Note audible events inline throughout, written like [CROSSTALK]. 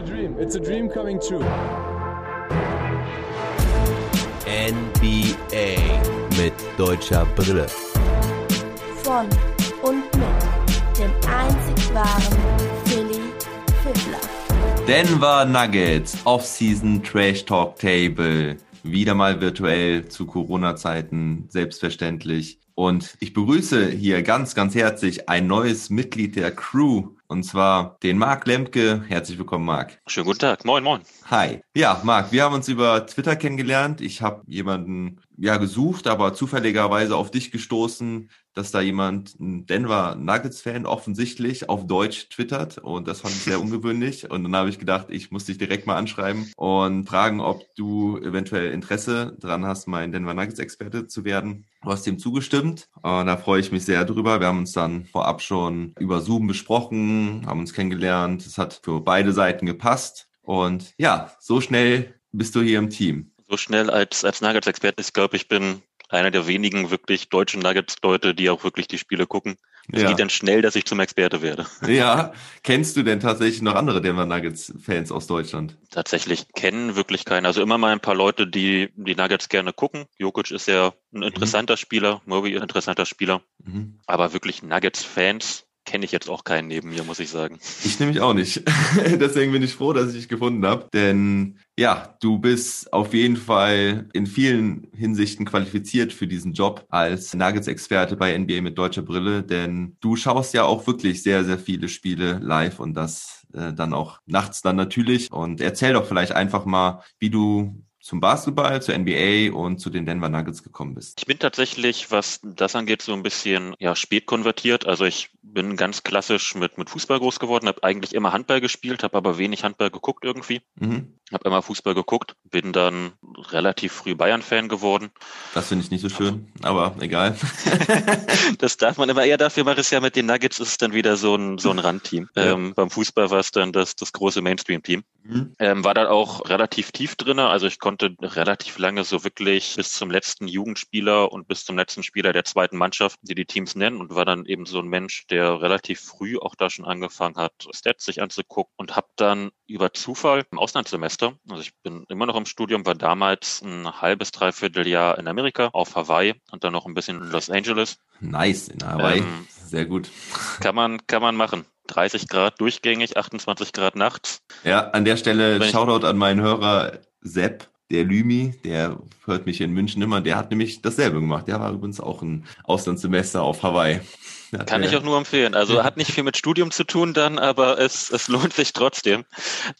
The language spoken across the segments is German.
a dream. It's a dream coming true. NBA mit deutscher Brille. Von und mit dem einzig wahren Philly Fiddler. Denver Nuggets Off-Season Trash Talk Table. Wieder mal virtuell zu Corona-Zeiten, selbstverständlich. Und ich begrüße hier ganz, ganz herzlich ein neues Mitglied der Crew, und zwar den Marc Lemke. Herzlich willkommen, Marc. Schönen guten Tag. Moin, moin. Hi. Ja, Marc, wir haben uns über Twitter kennengelernt. Ich habe jemanden ja gesucht, aber zufälligerweise auf dich gestoßen, dass da jemand, ein Denver Nuggets-Fan offensichtlich auf Deutsch twittert und das fand ich sehr [LAUGHS] ungewöhnlich und dann habe ich gedacht, ich muss dich direkt mal anschreiben und fragen, ob du eventuell Interesse dran hast, mein Denver Nuggets-Experte zu werden. Du hast dem zugestimmt und da freue ich mich sehr drüber. Wir haben uns dann vorab schon über Zoom besprochen, haben uns kennengelernt. Es hat für beide Seiten gepasst und ja, so schnell bist du hier im Team. So schnell als, als Nuggets-Experte, ich glaube, ich bin einer der wenigen wirklich deutschen Nuggets-Leute, die auch wirklich die Spiele gucken. Es ja. geht dann schnell, dass ich zum Experte werde. [LAUGHS] Ja. Kennst du denn tatsächlich noch andere Denver Nuggets-Fans aus Deutschland? Tatsächlich kennen wirklich keinen. Also immer mal ein paar Leute, die die Nuggets gerne gucken. Jokic ist ja ein interessanter mhm. Spieler, Murray ein interessanter Spieler. Mhm. Aber wirklich Nuggets-Fans kenne ich jetzt auch keinen neben mir, muss ich sagen. Ich nämlich auch nicht. [LAUGHS] Deswegen bin ich froh, dass ich dich gefunden habe. Denn ja, du bist auf jeden Fall in vielen Hinsichten qualifiziert für diesen Job als Nuggets-Experte bei NBA mit deutscher Brille. Denn du schaust ja auch wirklich sehr, sehr viele Spiele live und das äh, dann auch nachts dann natürlich. Und erzähl doch vielleicht einfach mal, wie du zum Basketball, zur NBA und zu den Denver Nuggets gekommen bist? Ich bin tatsächlich, was das angeht, so ein bisschen ja spät konvertiert. Also ich bin ganz klassisch mit mit Fußball groß geworden, habe eigentlich immer Handball gespielt, habe aber wenig Handball geguckt irgendwie. Mhm. Habe immer Fußball geguckt, bin dann relativ früh Bayern-Fan geworden. Das finde ich nicht so schön, aber egal. [LAUGHS] das darf man immer eher dafür mache es ja mit den Nuggets ist es dann wieder so ein so ein Randteam. Ja. Ähm, beim Fußball war es dann das das große Mainstream-Team. Mhm. Ähm, war dann auch relativ tief drinne, also ich konnte relativ lange so wirklich bis zum letzten Jugendspieler und bis zum letzten Spieler der zweiten Mannschaft, die die Teams nennen und war dann eben so ein Mensch, der relativ früh auch da schon angefangen hat, Stats sich anzugucken und habe dann über Zufall im Auslandssemester, also ich bin immer noch im Studium, war damals ein halbes, dreiviertel Jahr in Amerika auf Hawaii und dann noch ein bisschen in Los Angeles. Nice, in Hawaii. Ähm, Sehr gut. Kann man, kann man machen. 30 Grad durchgängig, 28 Grad nachts. Ja, an der Stelle Shoutout an meinen Hörer Sepp, der Lümi, der hört mich in München immer, der hat nämlich dasselbe gemacht. Der war übrigens auch ein Auslandssemester auf Hawaii. Kann ich auch nur empfehlen. Also hat nicht viel mit Studium zu tun dann, aber es, es lohnt sich trotzdem.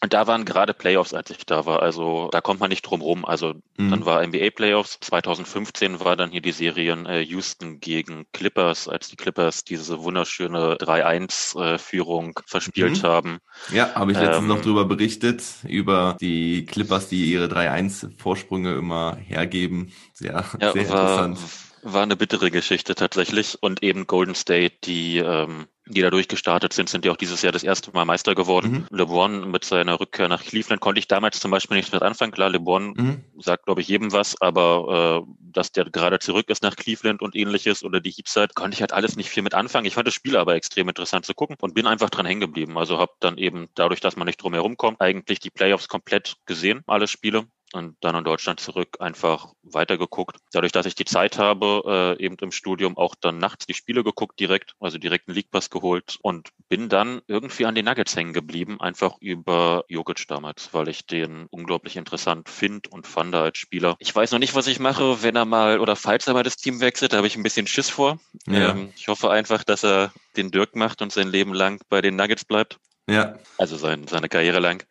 Und da waren gerade Playoffs, als ich da war. Also da kommt man nicht drum rum. Also mhm. dann war NBA Playoffs. 2015 war dann hier die Serien äh, Houston gegen Clippers, als die Clippers diese wunderschöne 3-1-Führung äh, verspielt mhm. haben. Ja, habe ich letztens ähm, noch drüber berichtet, über die Clippers, die ihre 3-1-Vorsprünge immer hergeben. Sehr, ja, sehr war, interessant war eine bittere Geschichte tatsächlich. Und eben Golden State, die, ähm, die da durchgestartet sind, sind ja auch dieses Jahr das erste Mal Meister geworden. Mhm. LeBron mit seiner Rückkehr nach Cleveland konnte ich damals zum Beispiel nicht mit anfangen. Klar, LeBron mhm. sagt, glaube ich, jedem was, aber äh, dass der gerade zurück ist nach Cleveland und ähnliches oder die Heatzeit, konnte ich halt alles nicht viel mit anfangen. Ich fand das Spiel aber extrem interessant zu gucken und bin einfach dran hängen geblieben. Also habe dann eben dadurch, dass man nicht drum herum kommt, eigentlich die Playoffs komplett gesehen, alle Spiele und dann in Deutschland zurück einfach weitergeguckt. Dadurch, dass ich die Zeit habe, äh, eben im Studium auch dann nachts die Spiele geguckt direkt, also direkt einen League Pass geholt und bin dann irgendwie an den Nuggets hängen geblieben, einfach über Jokic damals, weil ich den unglaublich interessant finde und fand als Spieler. Ich weiß noch nicht, was ich mache, wenn er mal oder falls er mal das Team wechselt, da habe ich ein bisschen Schiss vor. Ja. Ähm, ich hoffe einfach, dass er den Dirk macht und sein Leben lang bei den Nuggets bleibt. Ja. Also sein, seine Karriere lang,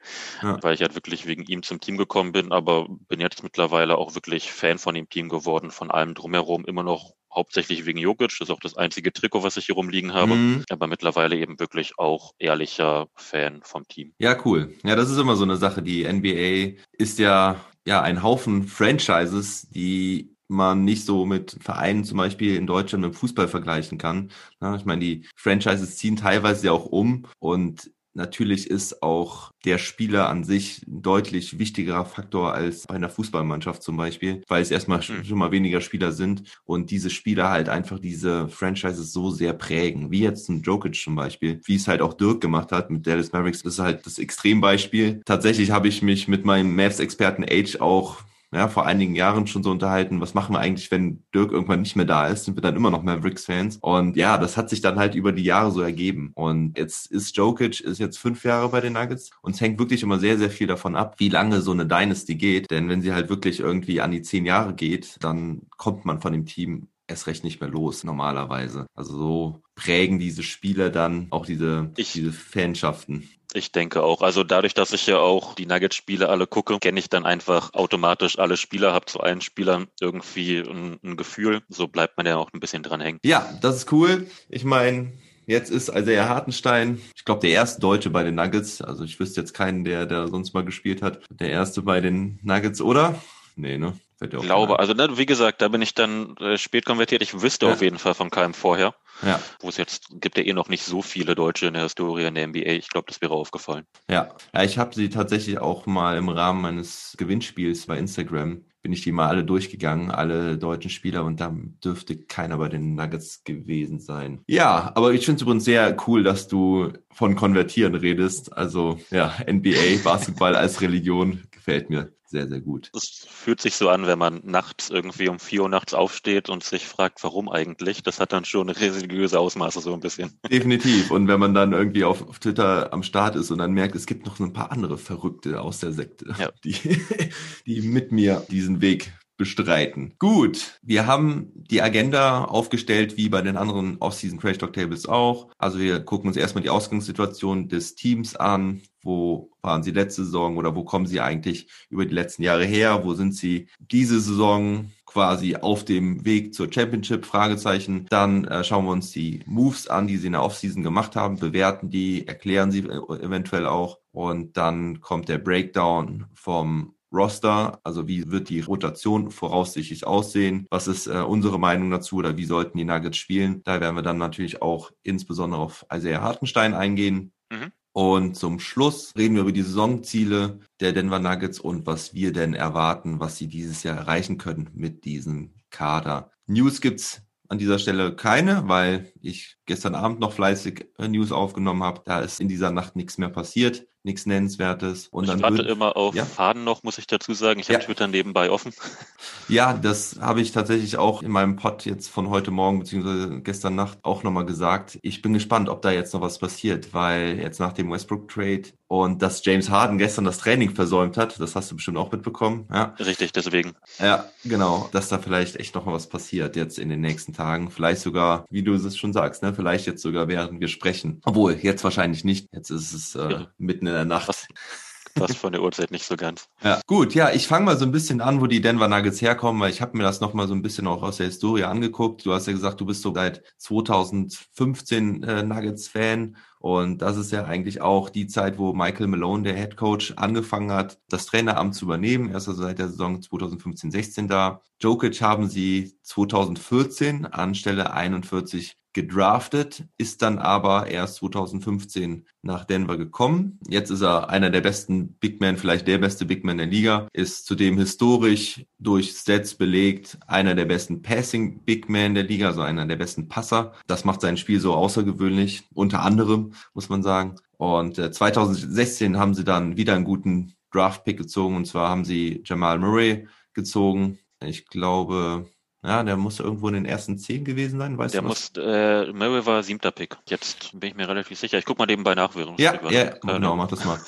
ja. weil ich halt wirklich wegen ihm zum Team gekommen bin, aber bin jetzt mittlerweile auch wirklich Fan von dem Team geworden, von allem drumherum, immer noch hauptsächlich wegen Jokic, das ist auch das einzige Trikot, was ich hier rumliegen habe, mhm. aber mittlerweile eben wirklich auch ehrlicher Fan vom Team. Ja, cool. Ja, das ist immer so eine Sache. Die NBA ist ja, ja ein Haufen Franchises, die man nicht so mit Vereinen zum Beispiel in Deutschland mit Fußball vergleichen kann. Ja, ich meine, die Franchises ziehen teilweise ja auch um und Natürlich ist auch der Spieler an sich ein deutlich wichtigerer Faktor als bei einer Fußballmannschaft zum Beispiel, weil es erstmal mhm. schon mal weniger Spieler sind und diese Spieler halt einfach diese Franchises so sehr prägen, wie jetzt ein Jokic zum Beispiel, wie es halt auch Dirk gemacht hat mit Dallas Mavericks. Das ist halt das Extrembeispiel. Tatsächlich habe ich mich mit meinem Mavs-Experten Age auch ja, vor einigen Jahren schon so unterhalten, was machen wir eigentlich, wenn Dirk irgendwann nicht mehr da ist? Sind wir dann immer noch Mavericks-Fans? Und ja, das hat sich dann halt über die Jahre so ergeben. Und jetzt ist Jokic, ist jetzt fünf Jahre bei den Nuggets und es hängt wirklich immer sehr, sehr viel davon ab, wie lange so eine Dynasty geht. Denn wenn sie halt wirklich irgendwie an die zehn Jahre geht, dann kommt man von dem Team erst recht nicht mehr los, normalerweise. Also so prägen diese Spiele dann auch diese, ich, diese Fanschaften. Ich denke auch. Also dadurch, dass ich ja auch die Nuggets-Spiele alle gucke, kenne ich dann einfach automatisch alle Spieler, habe zu allen Spielern irgendwie ein, ein, Gefühl. So bleibt man ja auch ein bisschen dran hängen. Ja, das ist cool. Ich meine, Jetzt ist der Hartenstein, ich glaube, der erste Deutsche bei den Nuggets. Also ich wüsste jetzt keinen, der, der sonst mal gespielt hat. Der erste bei den Nuggets, oder? Nee, ne? Ich glaube, also ne, wie gesagt, da bin ich dann äh, spät konvertiert. Ich wüsste ja. auf jeden Fall von keinem vorher. Ja. Wo es jetzt gibt ja eh noch nicht so viele Deutsche in der Historie in der NBA. Ich glaube, das wäre aufgefallen. Ja, ja ich habe sie tatsächlich auch mal im Rahmen meines Gewinnspiels bei Instagram bin ich die mal alle durchgegangen, alle deutschen Spieler und da dürfte keiner bei den Nuggets gewesen sein. Ja, aber ich finde es übrigens sehr cool, dass du von Konvertieren redest. Also ja, NBA, Basketball als Religion gefällt mir sehr, sehr gut. Es fühlt sich so an, wenn man nachts irgendwie um vier Uhr nachts aufsteht und sich fragt, warum eigentlich. Das hat dann schon religiöse Ausmaße so ein bisschen. [LAUGHS] Definitiv. Und wenn man dann irgendwie auf, auf Twitter am Start ist und dann merkt, es gibt noch ein paar andere Verrückte aus der Sekte, ja. die, [LAUGHS] die mit mir diesen Weg bestreiten. Gut, wir haben die Agenda aufgestellt, wie bei den anderen Off-Season Crash Talk Tables auch. Also wir gucken uns erstmal die Ausgangssituation des Teams an. Wo waren sie letzte Saison oder wo kommen sie eigentlich über die letzten Jahre her? Wo sind sie diese Saison? quasi auf dem Weg zur Championship, Fragezeichen. Dann äh, schauen wir uns die Moves an, die sie in der Offseason gemacht haben, bewerten die, erklären sie äh, eventuell auch. Und dann kommt der Breakdown vom Roster, also wie wird die Rotation voraussichtlich aussehen, was ist äh, unsere Meinung dazu oder wie sollten die Nuggets spielen. Da werden wir dann natürlich auch insbesondere auf Isaiah Hartenstein eingehen. Mhm. Und zum Schluss reden wir über die Saisonziele der Denver Nuggets und was wir denn erwarten, was sie dieses Jahr erreichen können mit diesem Kader. News gibt's an dieser Stelle keine, weil ich gestern Abend noch fleißig äh, News aufgenommen habe. Da ist in dieser Nacht nichts mehr passiert nichts Nennenswertes. Und ich dann warte immer auf ja? Faden noch, muss ich dazu sagen. Ich ja. habe Twitter nebenbei offen. [LAUGHS] Ja, das habe ich tatsächlich auch in meinem Pod jetzt von heute Morgen beziehungsweise gestern Nacht auch nochmal gesagt. Ich bin gespannt, ob da jetzt noch was passiert, weil jetzt nach dem Westbrook-Trade und dass James Harden gestern das Training versäumt hat, das hast du bestimmt auch mitbekommen. Ja. Richtig, deswegen. Ja, genau, dass da vielleicht echt noch mal was passiert jetzt in den nächsten Tagen. Vielleicht sogar, wie du es schon sagst, ne? vielleicht jetzt sogar während wir sprechen. Obwohl, jetzt wahrscheinlich nicht. Jetzt ist es äh, ja. mitten in der Nacht. Was? passt von der Uhrzeit nicht so ganz. [LAUGHS] Ja, gut, ja, ich fange mal so ein bisschen an, wo die Denver Nuggets herkommen, weil ich habe mir das nochmal so ein bisschen auch aus der Historie angeguckt. Du hast ja gesagt, du bist so seit 2015 äh, Nuggets-Fan und das ist ja eigentlich auch die Zeit, wo Michael Malone, der Head Coach, angefangen hat, das Traineramt zu übernehmen. Er ist also seit der Saison 2015-16 da. Jokic haben sie 2014 anstelle 41 gedraftet, ist dann aber erst 2015 nach Denver gekommen. Jetzt ist er einer der besten Big Men, vielleicht der beste Big Man der Liga, ist zudem historisch durch Stats belegt, einer der besten Passing Big Men der Liga, also einer der besten Passer. Das macht sein Spiel so außergewöhnlich, unter anderem, muss man sagen. Und äh, 2016 haben sie dann wieder einen guten Draft-Pick gezogen, und zwar haben sie Jamal Murray gezogen. Ich glaube, ja, der muss irgendwo in den ersten zehn gewesen sein, weißt der du? Der muss, äh, Murray war siebter Pick. Jetzt bin ich mir relativ sicher. Ich guck mal nebenbei nach, während Ja, ja, genau, mach das mal.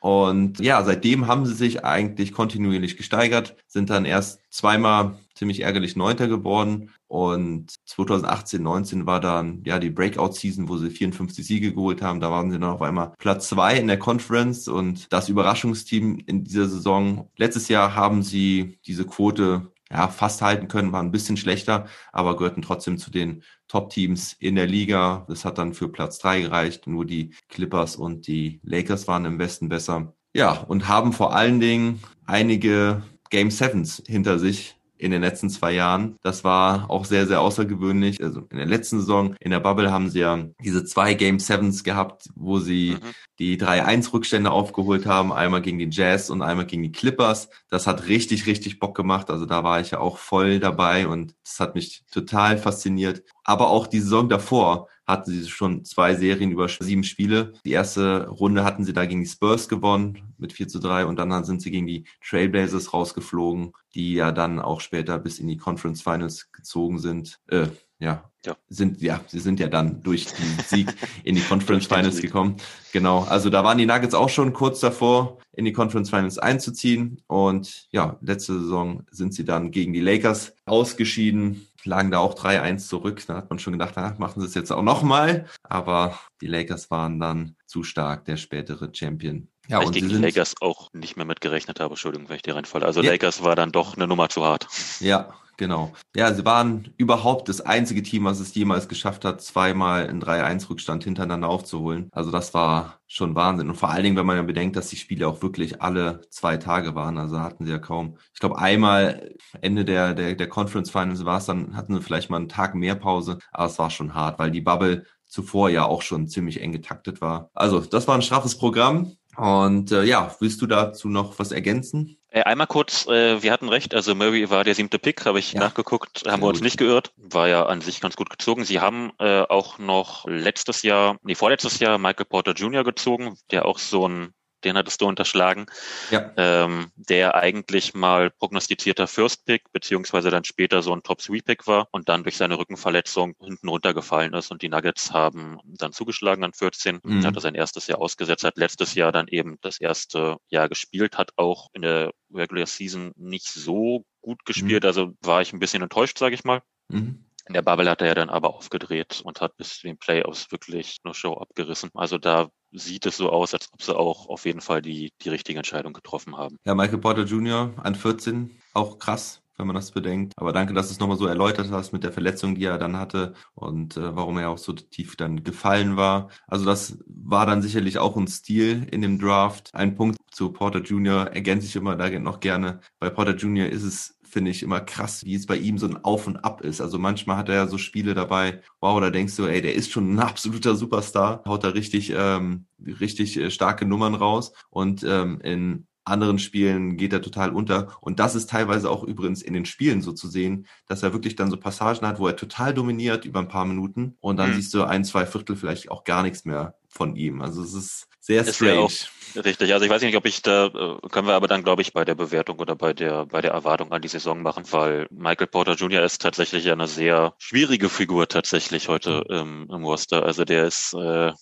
Und ja, seitdem haben sie sich eigentlich kontinuierlich gesteigert, sind dann erst zweimal ziemlich ärgerlich Neunter geworden. Und 2018, 19 war dann ja die Breakout-Season, wo sie 54 Siege geholt haben. Da waren sie dann auf einmal Platz zwei in der Conference und das Überraschungsteam in dieser Saison. Letztes Jahr haben sie diese Quote ja, fast halten können, waren ein bisschen schlechter, aber gehörten trotzdem zu den Top-Teams in der Liga. Das hat dann für Platz drei gereicht. Nur die Clippers und die Lakers waren im Westen besser. Ja, und haben vor allen Dingen einige Game Sevens hinter sich in den letzten zwei Jahren. Das war auch sehr, sehr außergewöhnlich. Also in der letzten Saison in der Bubble haben sie ja diese zwei Game Sevens gehabt, wo sie mhm. die 3-1-Rückstände aufgeholt haben, einmal gegen die Jazz und einmal gegen die Clippers. Das hat richtig, richtig Bock gemacht. Also da war ich ja auch voll dabei und das hat mich total fasziniert. Aber auch die Saison davor hatten sie schon zwei Serien über sieben Spiele. Die erste Runde hatten sie da gegen die Spurs gewonnen mit 4 zu 3 und dann sind sie gegen die Trailblazers rausgeflogen, die ja dann auch später bis in die Conference Finals gezogen sind. Äh, ja, ja, sind, ja, sie sind ja dann durch den Sieg in die [LAUGHS] Conference Finals gekommen. Genau. Also da waren die Nuggets auch schon kurz davor, in die Conference Finals einzuziehen. Und ja, letzte Saison sind sie dann gegen die Lakers ausgeschieden, lagen da auch 3-1 zurück. Da hat man schon gedacht, ach, machen sie es jetzt auch nochmal. Aber die Lakers waren dann zu stark, der spätere Champion. Ja, Weil ich gegen die Lakers auch nicht mehr mitgerechnet habe, Entschuldigung, wenn ich dir reinfalle. Also ja. Lakers war dann doch eine Nummer zu hart. Ja, Genau. Ja, sie waren überhaupt das einzige Team, was es jemals geschafft hat, zweimal einen 3-1-Rückstand hintereinander aufzuholen. Also das war schon Wahnsinn. Und vor allen Dingen, wenn man ja bedenkt, dass die Spiele auch wirklich alle zwei Tage waren. Also hatten sie ja kaum. Ich glaube, einmal Ende der, der, der Conference Finals war es, dann hatten sie vielleicht mal einen Tag mehr Pause. Aber es war schon hart, weil die Bubble zuvor ja auch schon ziemlich eng getaktet war. Also das war ein straffes Programm. Und äh, ja, willst du dazu noch was ergänzen? Äh, einmal kurz, äh, wir hatten recht, also Murray war der siebte Pick, habe ich ja. nachgeguckt, haben wir uns nicht geirrt, war ja an sich ganz gut gezogen. Sie haben äh, auch noch letztes Jahr, nee, vorletztes Jahr Michael Porter Jr. gezogen, der auch so ein den hattest du unterschlagen, ja. ähm, der eigentlich mal prognostizierter First Pick, beziehungsweise dann später so ein Top Three Pick war und dann durch seine Rückenverletzung hinten runtergefallen ist und die Nuggets haben dann zugeschlagen an 14, mhm. hat er sein erstes Jahr ausgesetzt, hat letztes Jahr dann eben das erste Jahr gespielt, hat auch in der Regular Season nicht so gut gespielt, mhm. also war ich ein bisschen enttäuscht, sage ich mal. Mhm. In der Bubble hat er ja dann aber aufgedreht und hat bis zu den Playoffs wirklich nur Show abgerissen. Also da sieht es so aus, als ob sie auch auf jeden Fall die, die richtige Entscheidung getroffen haben. Ja, Michael Porter Jr. an 14, auch krass wenn man das bedenkt. Aber danke, dass du es nochmal so erläutert hast mit der Verletzung, die er dann hatte und äh, warum er auch so tief dann gefallen war. Also das war dann sicherlich auch ein Stil in dem Draft. Ein Punkt zu Porter Jr. ergänze ich immer da noch gerne. Bei Porter Jr. ist es finde ich immer krass, wie es bei ihm so ein Auf und Ab ist. Also manchmal hat er ja so Spiele dabei, wow, da denkst du, ey, der ist schon ein [LAUGHS] absoluter Superstar, haut da richtig, ähm, richtig äh, starke Nummern raus. Und ähm, in anderen Spielen geht er total unter. Und das ist teilweise auch übrigens in den Spielen so zu sehen, dass er wirklich dann so Passagen hat, wo er total dominiert über ein paar Minuten und dann mhm. siehst du ein, zwei Viertel vielleicht auch gar nichts mehr von ihm. Also es ist sehr strange. Richtig, also ich weiß nicht, ob ich da, äh, können wir aber dann, glaube ich, bei der Bewertung oder bei der, bei der Erwartung an die Saison machen, weil Michael Porter Jr. ist tatsächlich eine sehr schwierige Figur tatsächlich heute ähm, im Roster. Also der ist, äh, ja.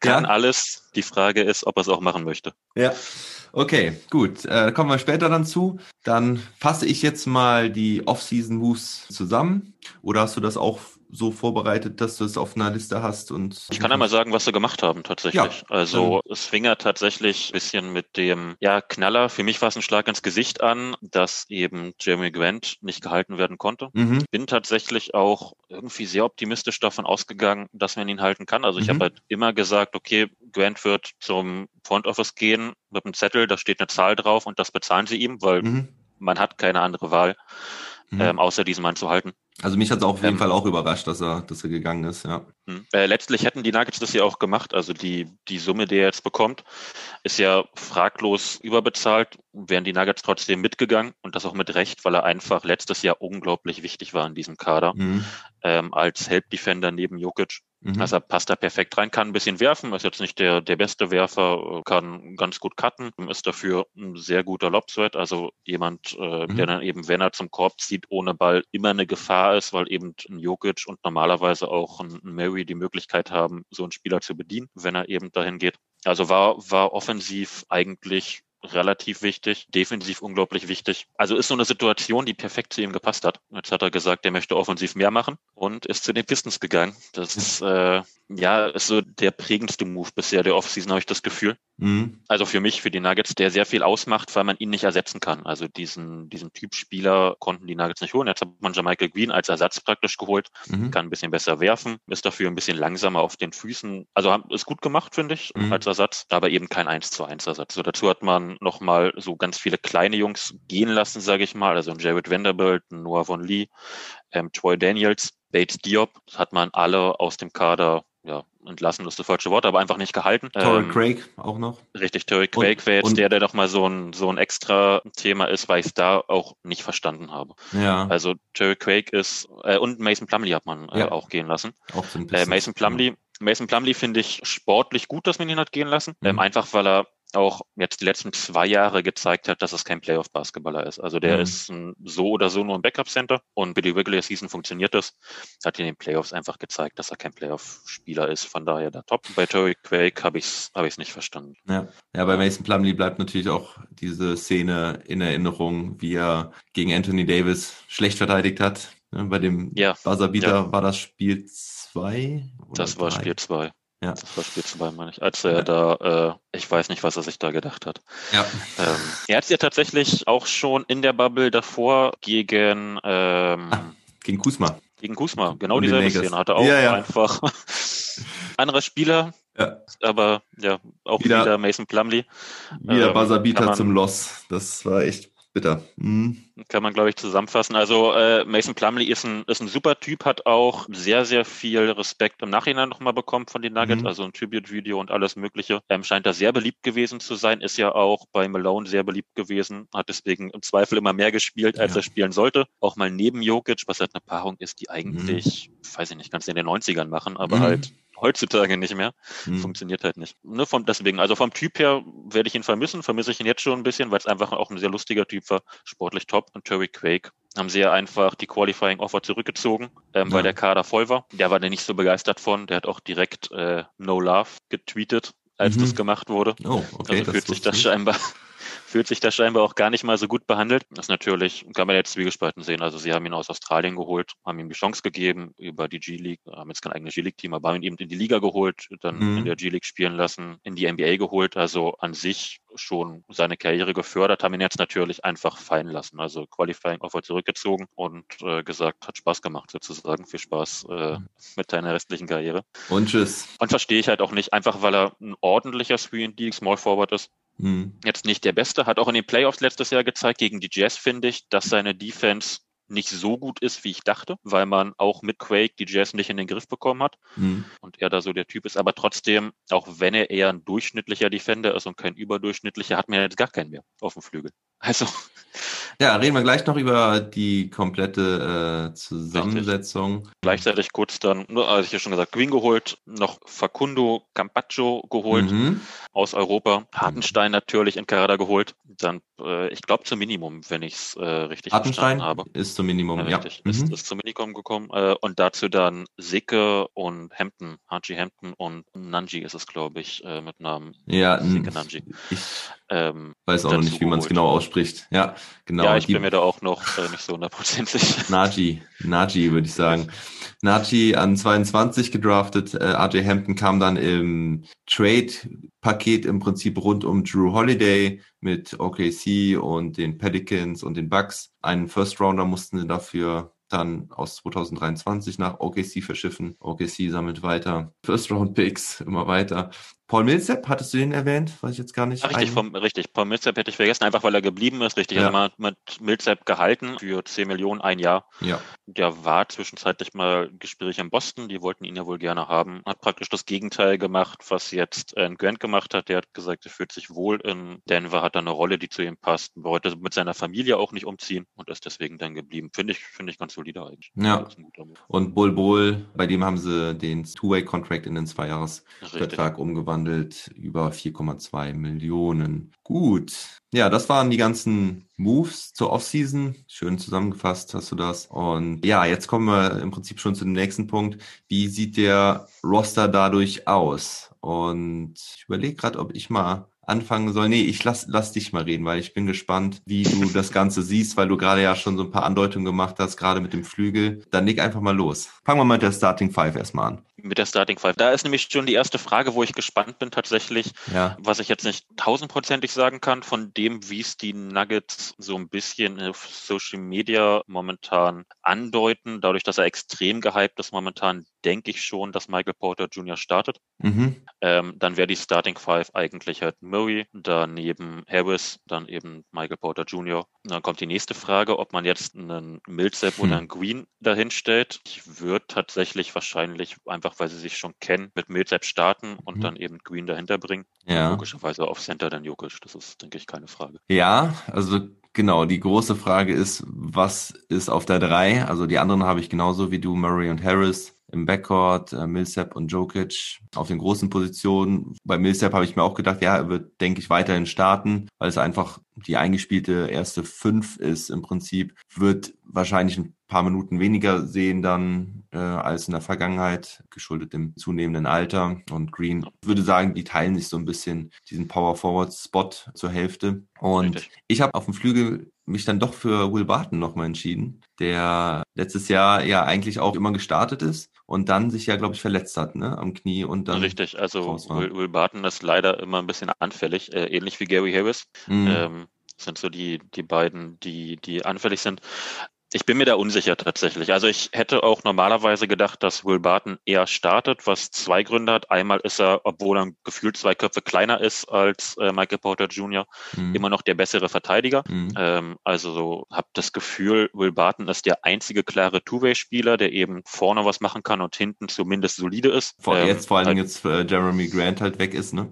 kann ja. alles. Die Frage ist, ob er es auch machen möchte. Ja. Okay, gut. Äh, kommen wir später dann zu. Dann fasse ich jetzt mal die Off-Season-Moves zusammen. Oder hast du das auch so vorbereitet, dass du es auf einer Liste hast und. Ich kann einmal sagen, was sie gemacht haben tatsächlich. Ja, also es fing ja tatsächlich ein bisschen mit dem ja, Knaller. Für mich war es ein Schlag ins Gesicht an, dass eben Jeremy Grant nicht gehalten werden konnte. Mhm. Bin tatsächlich auch irgendwie sehr optimistisch davon ausgegangen, dass man ihn halten kann. Also ich mhm. habe halt immer gesagt, okay, Grant wird zum Front Office gehen mit einem Zettel, da steht eine Zahl drauf und das bezahlen sie ihm, weil mhm. man hat keine andere Wahl, mhm. ähm, außer diesen Mann zu halten. Also mich hat es auf jeden ähm, Fall auch überrascht, dass er, dass er gegangen ist, ja. Hm. Äh, letztlich hätten die Nuggets das ja auch gemacht. Also die, die Summe, die er jetzt bekommt, ist ja fraglos überbezahlt. Wären die Nuggets trotzdem mitgegangen und das auch mit Recht, weil er einfach letztes Jahr unglaublich wichtig war in diesem Kader. Mhm. Ähm, als Help-Defender neben Jokic. Mhm. Also passt da perfekt rein, kann ein bisschen werfen, ist jetzt nicht der, der beste Werfer, kann ganz gut cutten, ist dafür ein sehr guter Lobsweat, also jemand, äh, mhm. der dann eben, wenn er zum Korb zieht, ohne Ball immer eine Gefahr ist, weil eben ein Jokic und normalerweise auch ein Mary die Möglichkeit haben, so einen Spieler zu bedienen, wenn er eben dahin geht. Also war, war offensiv eigentlich relativ wichtig, defensiv unglaublich wichtig. Also ist so eine Situation, die perfekt zu ihm gepasst hat. Jetzt hat er gesagt, er möchte offensiv mehr machen und ist zu den Pistons gegangen. Das ist, äh, ja, ist so der prägendste Move bisher der Offseason, habe ich das Gefühl. Mhm. Also für mich, für die Nuggets, der sehr viel ausmacht, weil man ihn nicht ersetzen kann. Also diesen, diesen Typ Spieler konnten die Nuggets nicht holen. Jetzt hat man Michael Green als Ersatz praktisch geholt, Mhm. kann ein bisschen besser werfen, ist dafür ein bisschen langsamer auf den Füßen. Also haben- ist gut gemacht, finde ich, Mhm. als Ersatz, aber eben kein 1 zu 1 Ersatz. So dazu hat man nochmal so ganz viele kleine Jungs gehen lassen, sage ich mal. Also ein Jared Vanderbilt, ein Noah Von Lee, ähm, Troy Daniels, Bates Diop, das hat man alle aus dem Kader ja, entlassen ist das falsche Wort, aber einfach nicht gehalten. Torrey Ähm, Craig auch noch. Richtig, Terry Und- Craig wäre jetzt der, der noch mal so ein, so ein extra Thema ist, weil ich es da auch nicht verstanden habe. Ja, Also Terry Craig ist, äh, und Mason Plumlee hat man äh, Ja. auch gehen lassen. auch so ein Äh, bisschen. Mason Plumlee, Mason Plumlee finde ich sportlich gut, dass man ihn hat gehen lassen. Mhm. Ähm, einfach weil er auch jetzt die letzten zwei Jahre gezeigt hat, dass es kein Playoff-Basketballer ist. Also der Mhm. ist ein, so oder so nur ein Backup-Center und bei der Regular Season funktioniert das. Hat in den Playoffs einfach gezeigt, dass er kein Playoff-Spieler ist. Von daher der Top. Bei Terry Craig habe ich es hab ich's nicht verstanden. Ja. ja, bei Mason Plumlee bleibt natürlich auch diese Szene in Erinnerung, wie er gegen Anthony Davis schlecht verteidigt hat. Ne, Bei dem Ja, Buzzerbeater ja. war das Spiel zwei? oder Das war drei? Spiel zwei. Ja. Das war Spiel zwei, meine ich. Als er Ja. da, äh, ich weiß nicht, was er sich da gedacht hat. Ja. Ähm, er hat es ja tatsächlich auch schon in der Bubble davor gegen, ähm, Ah, Gegen Kusma. gegen Kusma, genau Und die dieselbe. Szene. Hatte auch Ja, ja. einfach [LAUGHS] anderer Spieler, Ja. aber ja, auch Wieder- wieder, Mason Plumlee. Wieder kann man- zum Loss. Das war echt bitter. Mhm. Kann man, glaube ich, zusammenfassen. Also äh, Mason Plumlee ist ein, ist ein super Typ, hat auch sehr, sehr viel Respekt im Nachhinein nochmal bekommen von den Nuggets, Mhm. also ein Tribute-Video und alles Mögliche. Ähm, scheint da sehr beliebt gewesen zu sein, ist ja auch bei Malone sehr beliebt gewesen, hat deswegen im Zweifel immer mehr gespielt, als Ja. er spielen sollte. Auch mal neben Jokic, was halt eine Paarung ist, die eigentlich, Mhm. weiß ich nicht, ganz in den 90ern machen, aber Mhm. halt heutzutage nicht mehr. Mhm. Funktioniert halt nicht. Ne, vom, deswegen, also vom Typ her werde ich ihn vermissen, vermisse ich ihn jetzt schon ein bisschen, weil es einfach auch ein sehr lustiger Typ war, sportlich top. Und Terry Quake haben sie ja einfach die Qualifying Offer zurückgezogen, ähm, Ja. weil der Kader voll war. Der war da nicht so begeistert von. Der hat auch direkt äh, No Love getweetet, als Mhm. das gemacht wurde. Oh, okay. also fühlt sich das scheinbar fühlt sich das scheinbar auch gar nicht mal so gut behandelt. Das ist natürlich, kann man jetzt zwiegespalten sehen. Also sie haben ihn aus Australien geholt, haben ihm die Chance gegeben über die G-League, haben jetzt kein eigenes G-League-Team, aber haben ihn eben in die Liga geholt, dann Mhm. in der G-League spielen lassen, in die NBA geholt. Also an sich schon seine Karriere gefördert, haben ihn jetzt natürlich einfach fallen lassen. Also Qualifying Offer zurückgezogen und äh, gesagt, hat Spaß gemacht sozusagen. Viel Spaß äh, mit deiner restlichen Karriere. Und tschüss. Und verstehe ich halt auch nicht, einfach weil er ein ordentlicher 3D Small Forward ist Mhm. jetzt nicht der Beste, hat auch in den Playoffs letztes Jahr gezeigt gegen die Jazz, finde ich, dass seine Defense nicht so gut ist, wie ich dachte, weil man auch mit Quake die Jazz nicht in den Griff bekommen hat Mhm. und er da so der Typ ist. Aber trotzdem, auch wenn er eher ein durchschnittlicher Defender ist und kein überdurchschnittlicher, hat man jetzt gar keinen mehr auf dem Flügel. Also, Ja, reden wir gleich noch über die komplette äh, Zusammensetzung. gleichzeitig kurz dann, also ich ja schon gesagt, Green geholt, noch Facundo Campaccio geholt Mhm. aus Europa, Hartenstein natürlich in Kader geholt, dann, äh, ich glaube zum Minimum, wenn ich es äh, richtig Hartenstein verstanden habe. ist zum Minimum, Ja, ja. richtig. Ist, Mhm. ist zum Minimum gekommen. Äh, und dazu dann Sicke und Hampton, Haji Hampton und Nanji ist es, glaube ich, äh, mit Namen. Ja, Sicke Nanji. ich Ähm, weiß auch noch nicht, wie man es genau ausspricht. Ja, genau. ja, ich die- bin mir da auch noch äh, nicht so hundertprozentig. [LAUGHS] Naji, Naji würde ich sagen. Naji an 22 gedraftet. Äh, RJ Hampton kam dann im Trade-Paket im Prinzip rund um Drew Holiday mit OKC und den Pelicans und den Bucks. Einen First-Rounder mussten sie dafür dann aus 2023 nach OKC verschiffen. OKC sammelt weiter. First-Round-Picks immer weiter. Paul Millsap, hattest du den erwähnt? Weiß ich jetzt gar nicht. Richtig, vom, richtig. Paul Millsap hätte ich vergessen, einfach weil er geblieben ist. Richtig, Ja. also man hat mit Millsap gehalten für 10 Millionen ein Jahr. Ja. Der war zwischenzeitlich mal Gespräch in Boston, die wollten ihn ja wohl gerne haben. Hat praktisch das Gegenteil gemacht, was jetzt äh, Grant gemacht hat. Der hat gesagt, er fühlt sich wohl in Denver, hat da eine Rolle, die zu ihm passt, wollte mit seiner Familie auch nicht umziehen und ist deswegen dann geblieben. Finde ich, finde ich ganz solide eigentlich. Ja. Und Bull Bull, bei dem haben sie den Two-Way-Contract in den Zweijahres Richtig. Umgewandelt, über 4,2 Millionen. Gut. Ja, das waren die ganzen Moves zur Offseason. Schön zusammengefasst hast du das. Und ja, jetzt kommen wir im Prinzip schon zu dem nächsten Punkt. Wie sieht der Roster dadurch aus? Und ich überlege gerade, ob ich mal anfangen soll. Nee, ich lass, lass dich mal reden, weil ich bin gespannt, wie du das Ganze siehst, weil du gerade ja schon so ein paar Andeutungen gemacht hast, gerade mit dem Flügel. Dann leg einfach mal los. Fangen wir mal mit der Starting Five erstmal an. Mit der Starting Five. Da ist nämlich schon die erste Frage, wo ich gespannt bin tatsächlich, ja. was ich jetzt nicht tausendprozentig sagen kann, von dem, wie es die Nuggets so ein bisschen auf Social Media momentan andeuten. Dadurch, dass er extrem gehypt ist momentan, denke ich schon, dass Michael Porter Jr. startet. Mhm. Ähm, dann wäre die Starting Five eigentlich halt Murray, daneben Harris, dann eben Michael Porter Jr. Und dann kommt die nächste Frage, ob man jetzt einen Millsap hm. oder einen Green dahin stellt. Ich würde tatsächlich wahrscheinlich, einfach weil sie sich schon kennen, mit Millsap starten und mhm. dann eben Green dahinter bringen. Ja. logischerweise auf Center dann Jokic. Das ist, denke ich, keine Frage. Ja, also Genau, die große Frage ist, was ist auf der 3? Also die anderen habe ich genauso wie du, Murray und Harris im Backcourt, äh, Millsap und Jokic auf den großen Positionen. Bei Millsap habe ich mir auch gedacht, ja, er wird, denke ich, weiterhin starten, weil es einfach die eingespielte erste Fünf ist im Prinzip, wird wahrscheinlich ein paar Minuten weniger sehen dann äh, als in der Vergangenheit, geschuldet dem zunehmenden Alter. Und Green würde sagen, die teilen sich so ein bisschen diesen Power Forward Spot zur Hälfte. Und Richtig. ich habe auf dem Flügel mich dann doch für Will Barton nochmal entschieden, der letztes Jahr ja eigentlich auch immer gestartet ist und dann sich ja, glaube ich, verletzt hat, ne, am Knie und dann. Richtig, also Will, Will, Barton ist leider immer ein bisschen anfällig, äh, ähnlich wie Gary Harris. Mhm. Ähm, sind so die, die beiden, die, die anfällig sind. Ich bin mir da unsicher tatsächlich. Also ich hätte auch normalerweise gedacht, dass Will Barton eher startet, was zwei Gründe hat. Einmal ist er, obwohl er gefühlt zwei Köpfe kleiner ist als äh, Michael Porter Jr., mhm. immer noch der bessere Verteidiger. Mhm. Ähm, also so habe das Gefühl, Will Barton ist der einzige klare Two-Way-Spieler, der eben vorne was machen kann und hinten zumindest solide ist. Vor, ähm, jetzt vor allen Dingen halt, jetzt äh, Jeremy Grant halt weg ist, ne?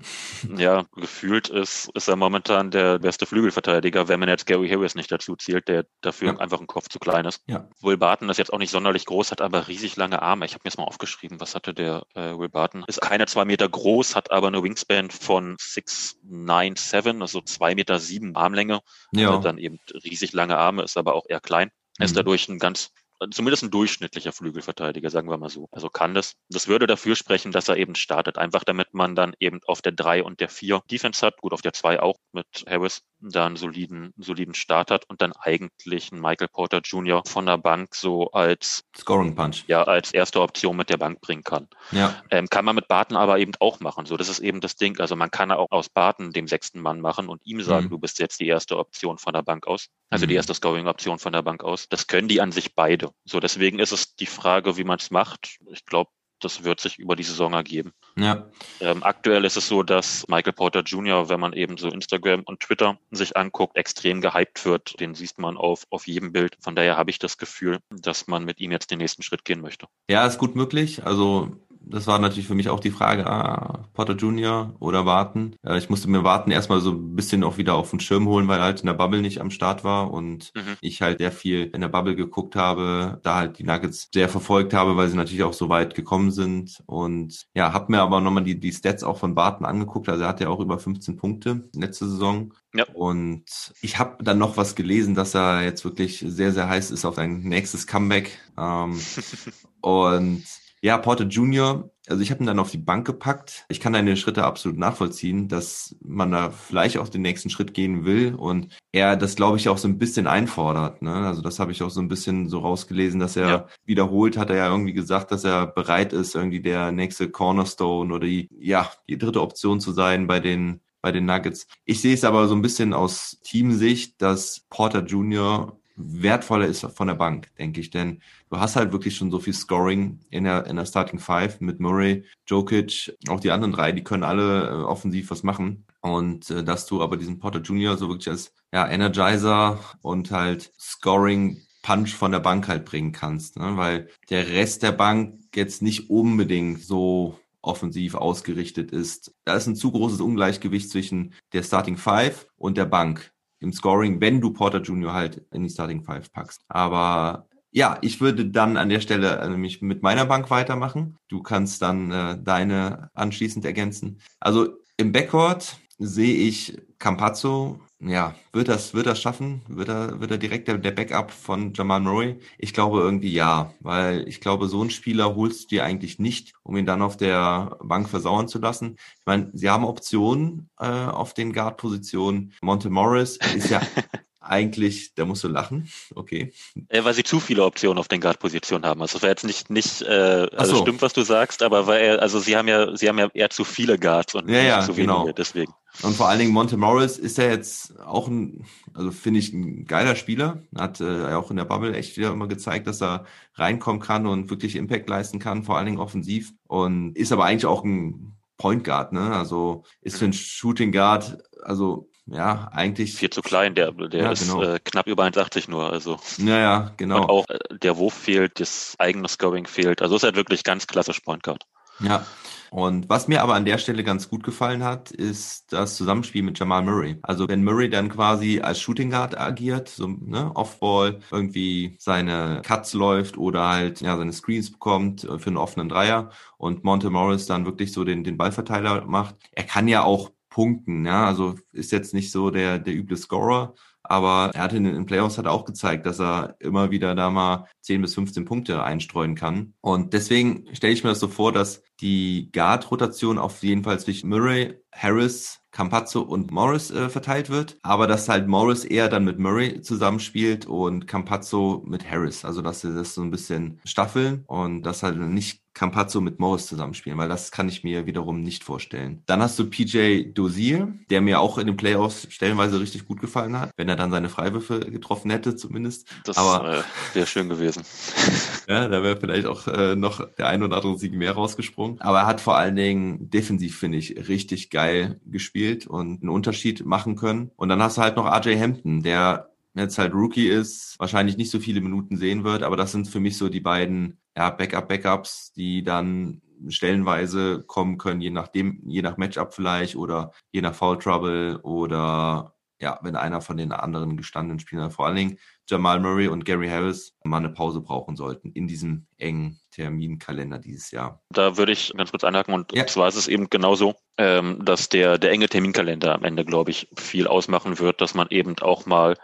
Ja, gefühlt ist, ist er momentan der beste Flügelverteidiger, wenn man jetzt Gary Harris nicht dazu zählt, der dafür ja. einfach ein Kopf zu klein ist. Ja. Will Barton ist jetzt auch nicht sonderlich groß, hat aber riesig lange Arme. Ich habe mir jetzt mal aufgeschrieben, was hatte der äh, Will Barton? Ist keine zwei Meter groß, hat aber eine Wingspan von 6'9'7, also zwei Meter sieben Armlänge. Ja. Also dann eben riesig lange Arme, ist aber auch eher klein. Er ist mhm. dadurch ein ganz zumindest ein durchschnittlicher Flügelverteidiger, sagen wir mal so. Also kann das. Das würde dafür sprechen, dass er eben startet. Einfach damit man dann eben auf der 3 und der 4 Defense hat. Gut, auf der 2 auch mit Harris da einen soliden, soliden Start hat und dann eigentlich einen Michael Porter Jr. von der Bank so als Scoring Punch. Ja, als erste Option mit der Bank bringen kann. Ja. Ähm, kann man mit Barton aber eben auch machen. So, das ist eben das Ding. Also man kann auch aus Barton dem sechsten Mann machen und ihm sagen, mhm. du bist jetzt die erste Option von der Bank aus. Also mhm. die erste Scoring-Option von der Bank aus. Das können die an sich beide. So, deswegen ist es die Frage, wie man es macht. Ich glaube, das wird sich über die Saison ergeben. Ja. Ähm, aktuell ist es so, dass Michael Porter Jr., wenn man eben so Instagram und Twitter sich anguckt, extrem gehypt wird. Den sieht man auf, auf jedem Bild. Von daher habe ich das Gefühl, dass man mit ihm jetzt den nächsten Schritt gehen möchte. Ja, ist gut möglich. Also das war natürlich für mich auch die Frage, ah, Potter Junior oder Warten. Äh, ich musste mir Warten erstmal so ein bisschen auch wieder auf den Schirm holen, weil er halt in der Bubble nicht am Start war und mhm. ich halt sehr viel in der Bubble geguckt habe, da halt die Nuggets sehr verfolgt habe, weil sie natürlich auch so weit gekommen sind und ja, habe mir aber nochmal die, die Stats auch von Barton angeguckt, also er hatte ja auch über 15 Punkte letzte Saison ja. Und ich habe dann noch was gelesen, dass er jetzt wirklich sehr, sehr heiß ist auf ein nächstes Comeback. Ähm, [LAUGHS] und ja, Porter Junior, also ich habe ihn dann auf die Bank gepackt. Ich kann deine Schritte absolut nachvollziehen, dass man da vielleicht auch den nächsten Schritt gehen will und er das, glaube ich, auch so ein bisschen einfordert. Ne? Also das habe ich auch so ein bisschen so rausgelesen, dass er ja. wiederholt hat er ja irgendwie gesagt, dass er bereit ist, irgendwie der nächste Cornerstone oder die, ja, die dritte Option zu sein bei den bei den Nuggets. Ich sehe es aber so ein bisschen aus Teamsicht, dass Porter Junior wertvoller ist von der Bank, denke ich. Denn du hast halt wirklich schon so viel Scoring in der, in der Starting Five mit Murray, Jokic, auch die anderen drei, die können alle äh, offensiv was machen. Und äh, dass du aber diesen Porter Junior so wirklich als ja, Energizer und halt Scoring Punch von der Bank halt bringen kannst, ne? weil der Rest der Bank jetzt nicht unbedingt so offensiv ausgerichtet ist. Da ist ein zu großes Ungleichgewicht zwischen der Starting Five und der Bank im Scoring, wenn du Porter Jr. halt in die Starting Five packst. Aber ja, ich würde dann an der Stelle äh, nämlich mit meiner Bank weitermachen. Du kannst dann äh, deine anschließend ergänzen. Also im Backcourt sehe ich Campazzo ja, wird das, wird das schaffen? Wird er, wird er direkt der, der Backup von Jamal Murray? Ich glaube irgendwie ja, weil ich glaube, so einen Spieler holst du dir eigentlich nicht, um ihn dann auf der Bank versauern zu lassen. Ich meine, sie haben Optionen äh, auf den Guard-Positionen. Monte Morris ist ja [LAUGHS] eigentlich, da musst du lachen. Okay. Weil sie zu viele Optionen auf den Guard-Positionen haben. Also das wäre jetzt nicht, nicht äh, also so. stimmt, was du sagst, aber weil er, also sie haben ja, sie haben ja eher zu viele Guards und ja, ja, zu wenige, genau. deswegen. Und vor allen Dingen Monte Morris ist ja jetzt auch ein, also finde ich, ein geiler Spieler. Hat äh, auch in der Bubble echt wieder immer gezeigt, dass er reinkommen kann und wirklich Impact leisten kann, vor allen Dingen offensiv. Und ist aber eigentlich auch ein Point Guard, ne? Also ist für einen Shooting Guard, also ja, eigentlich. Viel zu klein, der, der ja, ist genau. äh, knapp über 1,80 nur, also. Ja, ja, genau. Und auch äh, der Wurf fehlt, das eigene Scoring fehlt. Also ist halt wirklich ganz klassisch Point Guard. Ja. Und was mir aber an der Stelle ganz gut gefallen hat, ist das Zusammenspiel mit Jamal Murray. Also wenn Murray dann quasi als Shooting Guard agiert, so ne, Offball, irgendwie seine Cuts läuft oder halt ja seine Screens bekommt für einen offenen Dreier und Monte Morris dann wirklich so den, den Ballverteiler macht. Er kann ja auch punkten, ja, also ist jetzt nicht so der, der üble Scorer, aber er hat in den Playoffs hat auch gezeigt, dass er immer wieder da mal 10 bis 15 Punkte einstreuen kann. Und deswegen stelle ich mir das so vor, dass die Guard-Rotation auf jeden Fall zwischen Murray, Harris, Campazzo und Morris äh, verteilt wird, aber dass halt Morris eher dann mit Murray zusammenspielt und Campazzo mit Harris. Also dass sie das so ein bisschen staffeln und dass halt nicht Campazzo mit Morris zusammenspielen, weil das kann ich mir wiederum nicht vorstellen. Dann hast du PJ Dozier, der mir auch in den Playoffs stellenweise richtig gut gefallen hat, wenn er dann seine Freiwürfe getroffen hätte zumindest. Das äh, wäre schön gewesen. [LAUGHS] ja, da wäre vielleicht auch äh, noch der ein oder andere Sieg mehr rausgesprungen. Aber er hat vor allen Dingen defensiv, finde ich, richtig geil gespielt und einen Unterschied machen können. Und dann hast du halt noch RJ Hampton, der jetzt halt Rookie ist, wahrscheinlich nicht so viele Minuten sehen wird, aber das sind für mich so die beiden ja, Backup-Backups, die dann stellenweise kommen können, je nachdem, je nach Matchup vielleicht oder je nach Foul Trouble oder ja, wenn einer von den anderen gestandenen Spielern, vor allen Dingen Jamal Murray und Gary Harris, mal eine Pause brauchen sollten in diesem engen Terminkalender dieses Jahr. Da würde ich ganz kurz einhaken und ja. zwar ist es eben genauso, ähm, dass der, der enge Terminkalender am Ende, glaube ich, viel ausmachen wird, dass man eben auch mal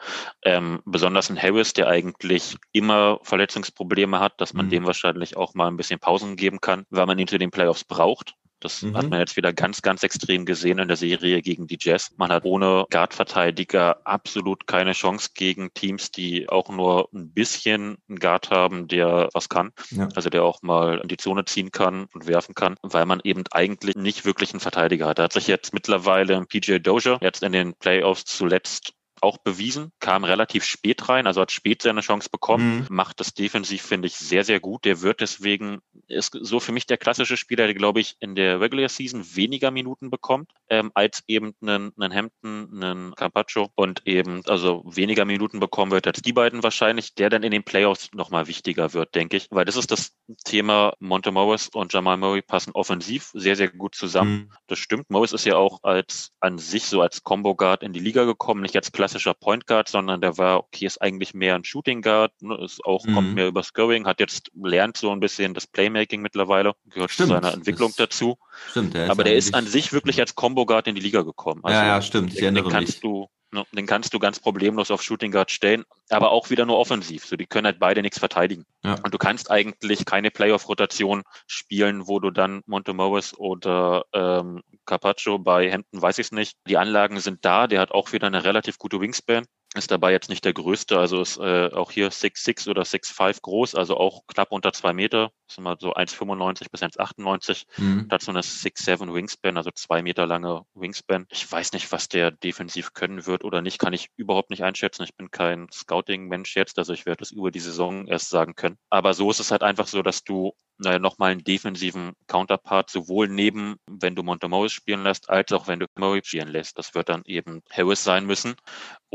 ähm, besonders in Harris, der eigentlich immer Verletzungsprobleme hat, dass man mhm. dem wahrscheinlich auch mal ein bisschen Pausen geben kann, weil man ihn zu den Playoffs braucht. Das mhm. hat man jetzt wieder ganz, ganz extrem gesehen in der Serie gegen die Jazz. Man hat ohne Guard-Verteidiger absolut keine Chance gegen Teams, die auch nur ein bisschen einen Guard haben, der was kann. Ja. Also der auch mal in die Zone ziehen kann und werfen kann, weil man eben eigentlich nicht wirklich einen Verteidiger hat. Da hat sich jetzt mittlerweile PJ Dozier jetzt in den Playoffs zuletzt auch bewiesen, kam relativ spät rein, also hat spät seine Chance bekommen, mhm. macht das defensiv, finde ich, sehr, sehr gut. Der wird deswegen, ist so für mich der klassische Spieler, der, glaube ich, in der Regular Season weniger Minuten bekommt, ähm, als eben einen, einen Hampton, einen Campaccio und eben, also weniger Minuten bekommen wird als die beiden wahrscheinlich, der dann in den Playoffs nochmal wichtiger wird, denke ich, weil das ist das Thema, Monte Morris und Jamal Murray passen offensiv sehr, sehr gut zusammen. Mhm. Das stimmt. Morris ist ja auch als, an sich so als Combo Guard in die Liga gekommen, nicht als klassischer Point Guard, sondern der war, okay, ist eigentlich mehr ein Shooting Guard, ne, ist auch, mhm. kommt mehr über Scoring, hat jetzt, lernt so ein bisschen das Playmaking mittlerweile, gehört stimmt. zu seiner Entwicklung dazu. Stimmt, der Aber der ist an sich wirklich als Combo Guard in die Liga gekommen. Also, ja, ja, stimmt, ich erinnere den kannst mich. Du, den kannst du ganz problemlos auf Shooting Guard stellen, aber auch wieder nur offensiv. So, die können halt beide nichts verteidigen. Ja. Und du kannst eigentlich keine Playoff-Rotation spielen, wo du dann Monte Morris oder ähm, Carpaccio bei Hampton weiß ich es nicht. Die Anlagen sind da, der hat auch wieder eine relativ gute Wingspan ist dabei jetzt nicht der größte, also ist äh, auch hier 6'6 oder 6'5 groß, also auch knapp unter zwei Meter, ist immer so 1,95 bis 1,98. Mhm. Dazu eine 6'7 Wingspan, also zwei Meter lange Wingspan. Ich weiß nicht, was der defensiv können wird oder nicht, kann ich überhaupt nicht einschätzen. Ich bin kein Scouting-Mensch jetzt, also ich werde das über die Saison erst sagen können. Aber so ist es halt einfach so, dass du naja, nochmal einen defensiven Counterpart sowohl neben, wenn du Montemorris spielen lässt, als auch wenn du Murray spielen lässt. Das wird dann eben Harris sein müssen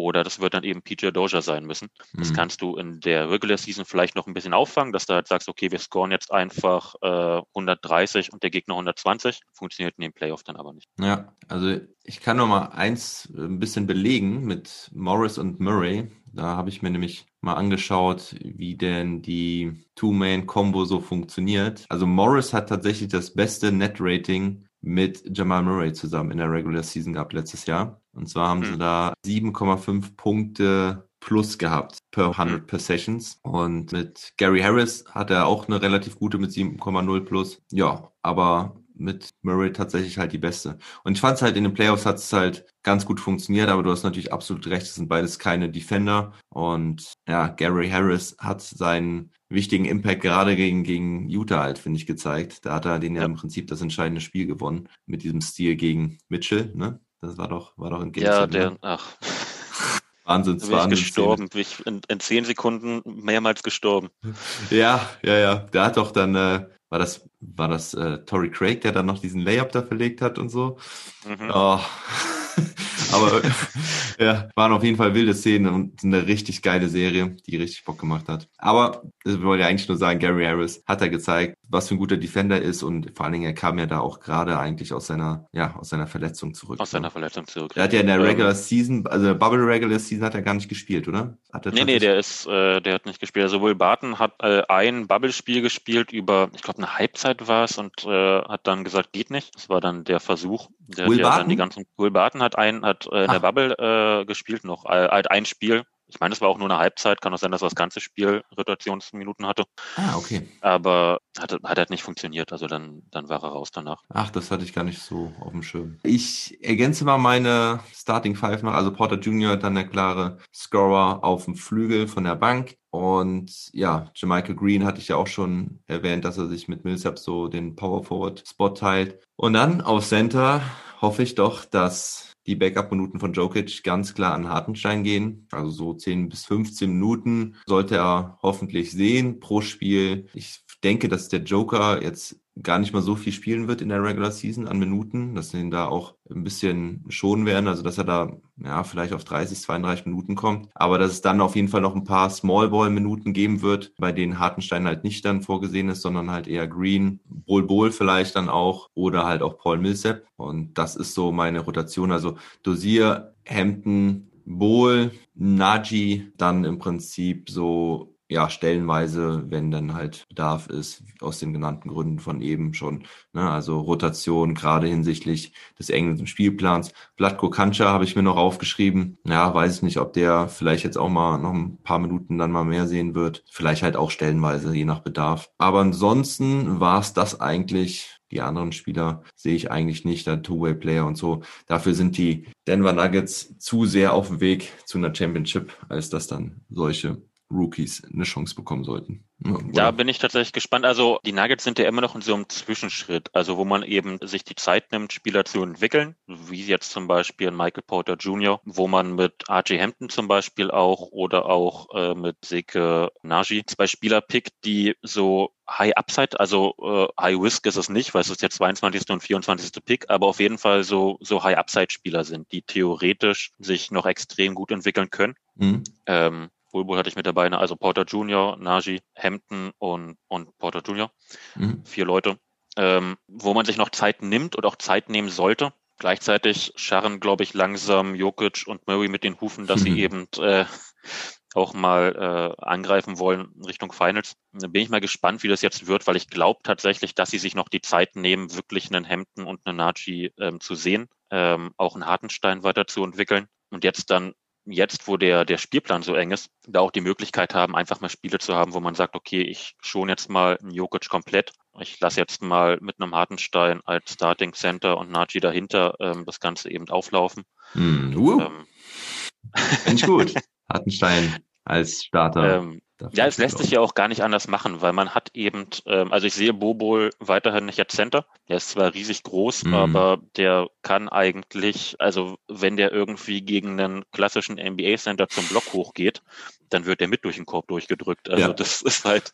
oder das wird dann eben PJ Doja sein müssen. Mhm. Das kannst du in der Regular Season vielleicht noch ein bisschen auffangen, dass du halt sagst, okay, wir scoren jetzt einfach äh, 130 und der Gegner 120. Funktioniert in dem Playoff dann aber nicht. Ja, also ich kann noch mal eins ein bisschen belegen mit Morris und Murray. Da habe ich mir nämlich mal angeschaut, wie denn die Two-Man-Combo so funktioniert. Also Morris hat tatsächlich das beste Net-Rating mit Jamal Murray zusammen in der Regular Season gehabt letztes Jahr. Und zwar haben hm. sie da 7,5 Punkte plus gehabt per 100 Possessions. Und mit Gary Harris hat er auch eine relativ gute mit 7,0 plus. Ja, aber mit Murray tatsächlich halt die beste. Und ich fand es halt in den Playoffs hat es halt ganz gut funktioniert, aber du hast natürlich absolut recht, es sind beides keine Defender. Und ja, Gary Harris hat seinen wichtigen Impact gerade gegen, gegen Utah halt, finde ich, gezeigt. Da hat er den ja. ja im Prinzip das entscheidende Spiel gewonnen mit diesem Stil gegen Mitchell, ne? Das war doch, war doch ein Game Ja, der, ne? [LAUGHS] ach. Wahnsinn, bin ich gestorben, bin ich in, in zehn Sekunden mehrmals gestorben. [LAUGHS] Ja, ja, ja. Der hat doch dann, äh, war das, war das äh, Tory Craig, der dann noch diesen Layup da verlegt hat und so. Mhm. Oh. [LAUGHS] Aber [LAUGHS] ja, waren auf jeden Fall wilde Szenen und eine richtig geile Serie, die richtig Bock gemacht hat. Aber ich wollte eigentlich nur sagen, Gary Harris hat er gezeigt, was für ein guter Defender ist und vor allen Dingen, er kam ja da auch gerade eigentlich aus seiner, ja, aus seiner Verletzung zurück. Aus seiner Verletzung zurück. Er hat ja in der ähm, Regular Season, also der Bubble Regular Season hat er gar nicht gespielt, oder? Hat er nee, nee, der ist, äh, der hat nicht gespielt. Also Will Barton hat äh, ein Bubble-Spiel gespielt über, ich glaube, eine Halbzeit war es und äh, hat dann gesagt, geht nicht. Das war dann der Versuch. Der Will Barton? die ganzen, Will Barton hat ein, hat äh, in Ach. der Bubble äh, gespielt noch, halt ein Spiel ich meine, es war auch nur eine Halbzeit, kann auch sein, dass er das ganze Spiel Rotationsminuten hatte. Ah, okay. Aber hat, hat halt nicht funktioniert, also dann, dann war er raus danach. Ach, das hatte ich gar nicht so auf dem Schirm. Ich ergänze mal meine Starting Five noch, also Porter Jr. dann der klare Scorer auf dem Flügel von der Bank. Und ja, Jermichael Green hatte ich ja auch schon erwähnt, dass er sich mit Millsap so den Power Forward Spot teilt. Und dann auf Center hoffe ich doch, dass die Backup-Minuten von Jokic ganz klar an Hartenstein gehen. Also so 10 bis 15 Minuten sollte er hoffentlich sehen pro Spiel. Ich denke, dass der Joker jetzt gar nicht mal so viel spielen wird in der Regular Season an Minuten, dass sie ihn da auch ein bisschen schonen werden, also dass er da ja vielleicht auf 30, 32 Minuten kommt, aber dass es dann auf jeden Fall noch ein paar Small Ball Minuten geben wird, bei denen Hartenstein halt nicht dann vorgesehen ist, sondern halt eher Green, Bol Bol vielleicht dann auch oder halt auch Paul Millsap. Und das ist so meine Rotation, also Dosier, Hampton, Bohl, Naji, dann im Prinzip so ja, stellenweise, wenn dann halt Bedarf ist, aus den genannten Gründen von eben schon. Ne? Also Rotation, gerade hinsichtlich des englischen Spielplans. Vlatko Kancha habe ich mir noch aufgeschrieben. Ja, weiß ich nicht, ob der vielleicht jetzt auch mal noch ein paar Minuten dann mal mehr sehen wird. Vielleicht halt auch stellenweise, je nach Bedarf. Aber ansonsten war es das eigentlich die anderen Spieler sehe ich eigentlich nicht, der Two-Way-Player und so. Dafür sind die Denver Nuggets zu sehr auf dem Weg zu einer Championship, als dass dann solche Rookies eine Chance bekommen sollten. Oder? Da bin ich tatsächlich gespannt. Also die Nuggets sind ja immer noch in so einem Zwischenschritt, also wo man eben sich die Zeit nimmt, Spieler zu entwickeln, wie jetzt zum Beispiel Michael Porter Jr., wo man mit RJ Hampton zum Beispiel auch oder auch äh, mit Seke Nagy zwei Spieler pickt, die so High Upside, also äh, High Risk ist es nicht, weil es ist der 22. und 24. Pick, aber auf jeden Fall so, so High Upside Spieler sind, die theoretisch sich noch extrem gut entwickeln können. Mhm. Ähm, Bulbul hatte ich mit dabei, ne? also Porter Junior, Naji, Hampton und, und Porter Junior. Mhm. Vier Leute, ähm, wo man sich noch Zeit nimmt und auch Zeit nehmen sollte. Gleichzeitig scharren, glaube ich, langsam Jokic und Murray mit den Hufen, dass mhm. sie eben äh, auch mal äh, angreifen wollen Richtung Finals. Da bin ich mal gespannt, wie das jetzt wird, weil ich glaube tatsächlich, dass sie sich noch die Zeit nehmen, wirklich einen Hampton und einen Naji ähm, zu sehen, ähm, auch einen Hartenstein weiterzuentwickeln und jetzt dann jetzt, wo der, der Spielplan so eng ist, da auch die Möglichkeit haben, einfach mal Spiele zu haben, wo man sagt, okay, ich schon jetzt mal einen Jokic komplett. Ich lasse jetzt mal mit einem Hartenstein als Starting Center und Naji dahinter ähm, das Ganze eben auflaufen. Mm, uh. ähm, Finde ich gut. [LAUGHS] Hartenstein als Starter. Ähm, ja, es lässt sich ja auch gar nicht anders machen, weil man hat eben, ähm, also ich sehe Bobol weiterhin nicht als Center. Der ist zwar riesig groß, mhm. aber der kann eigentlich, also wenn der irgendwie gegen einen klassischen NBA-Center zum Block hochgeht, dann wird der mit durch den Korb durchgedrückt. Also ja. das [LAUGHS] ist halt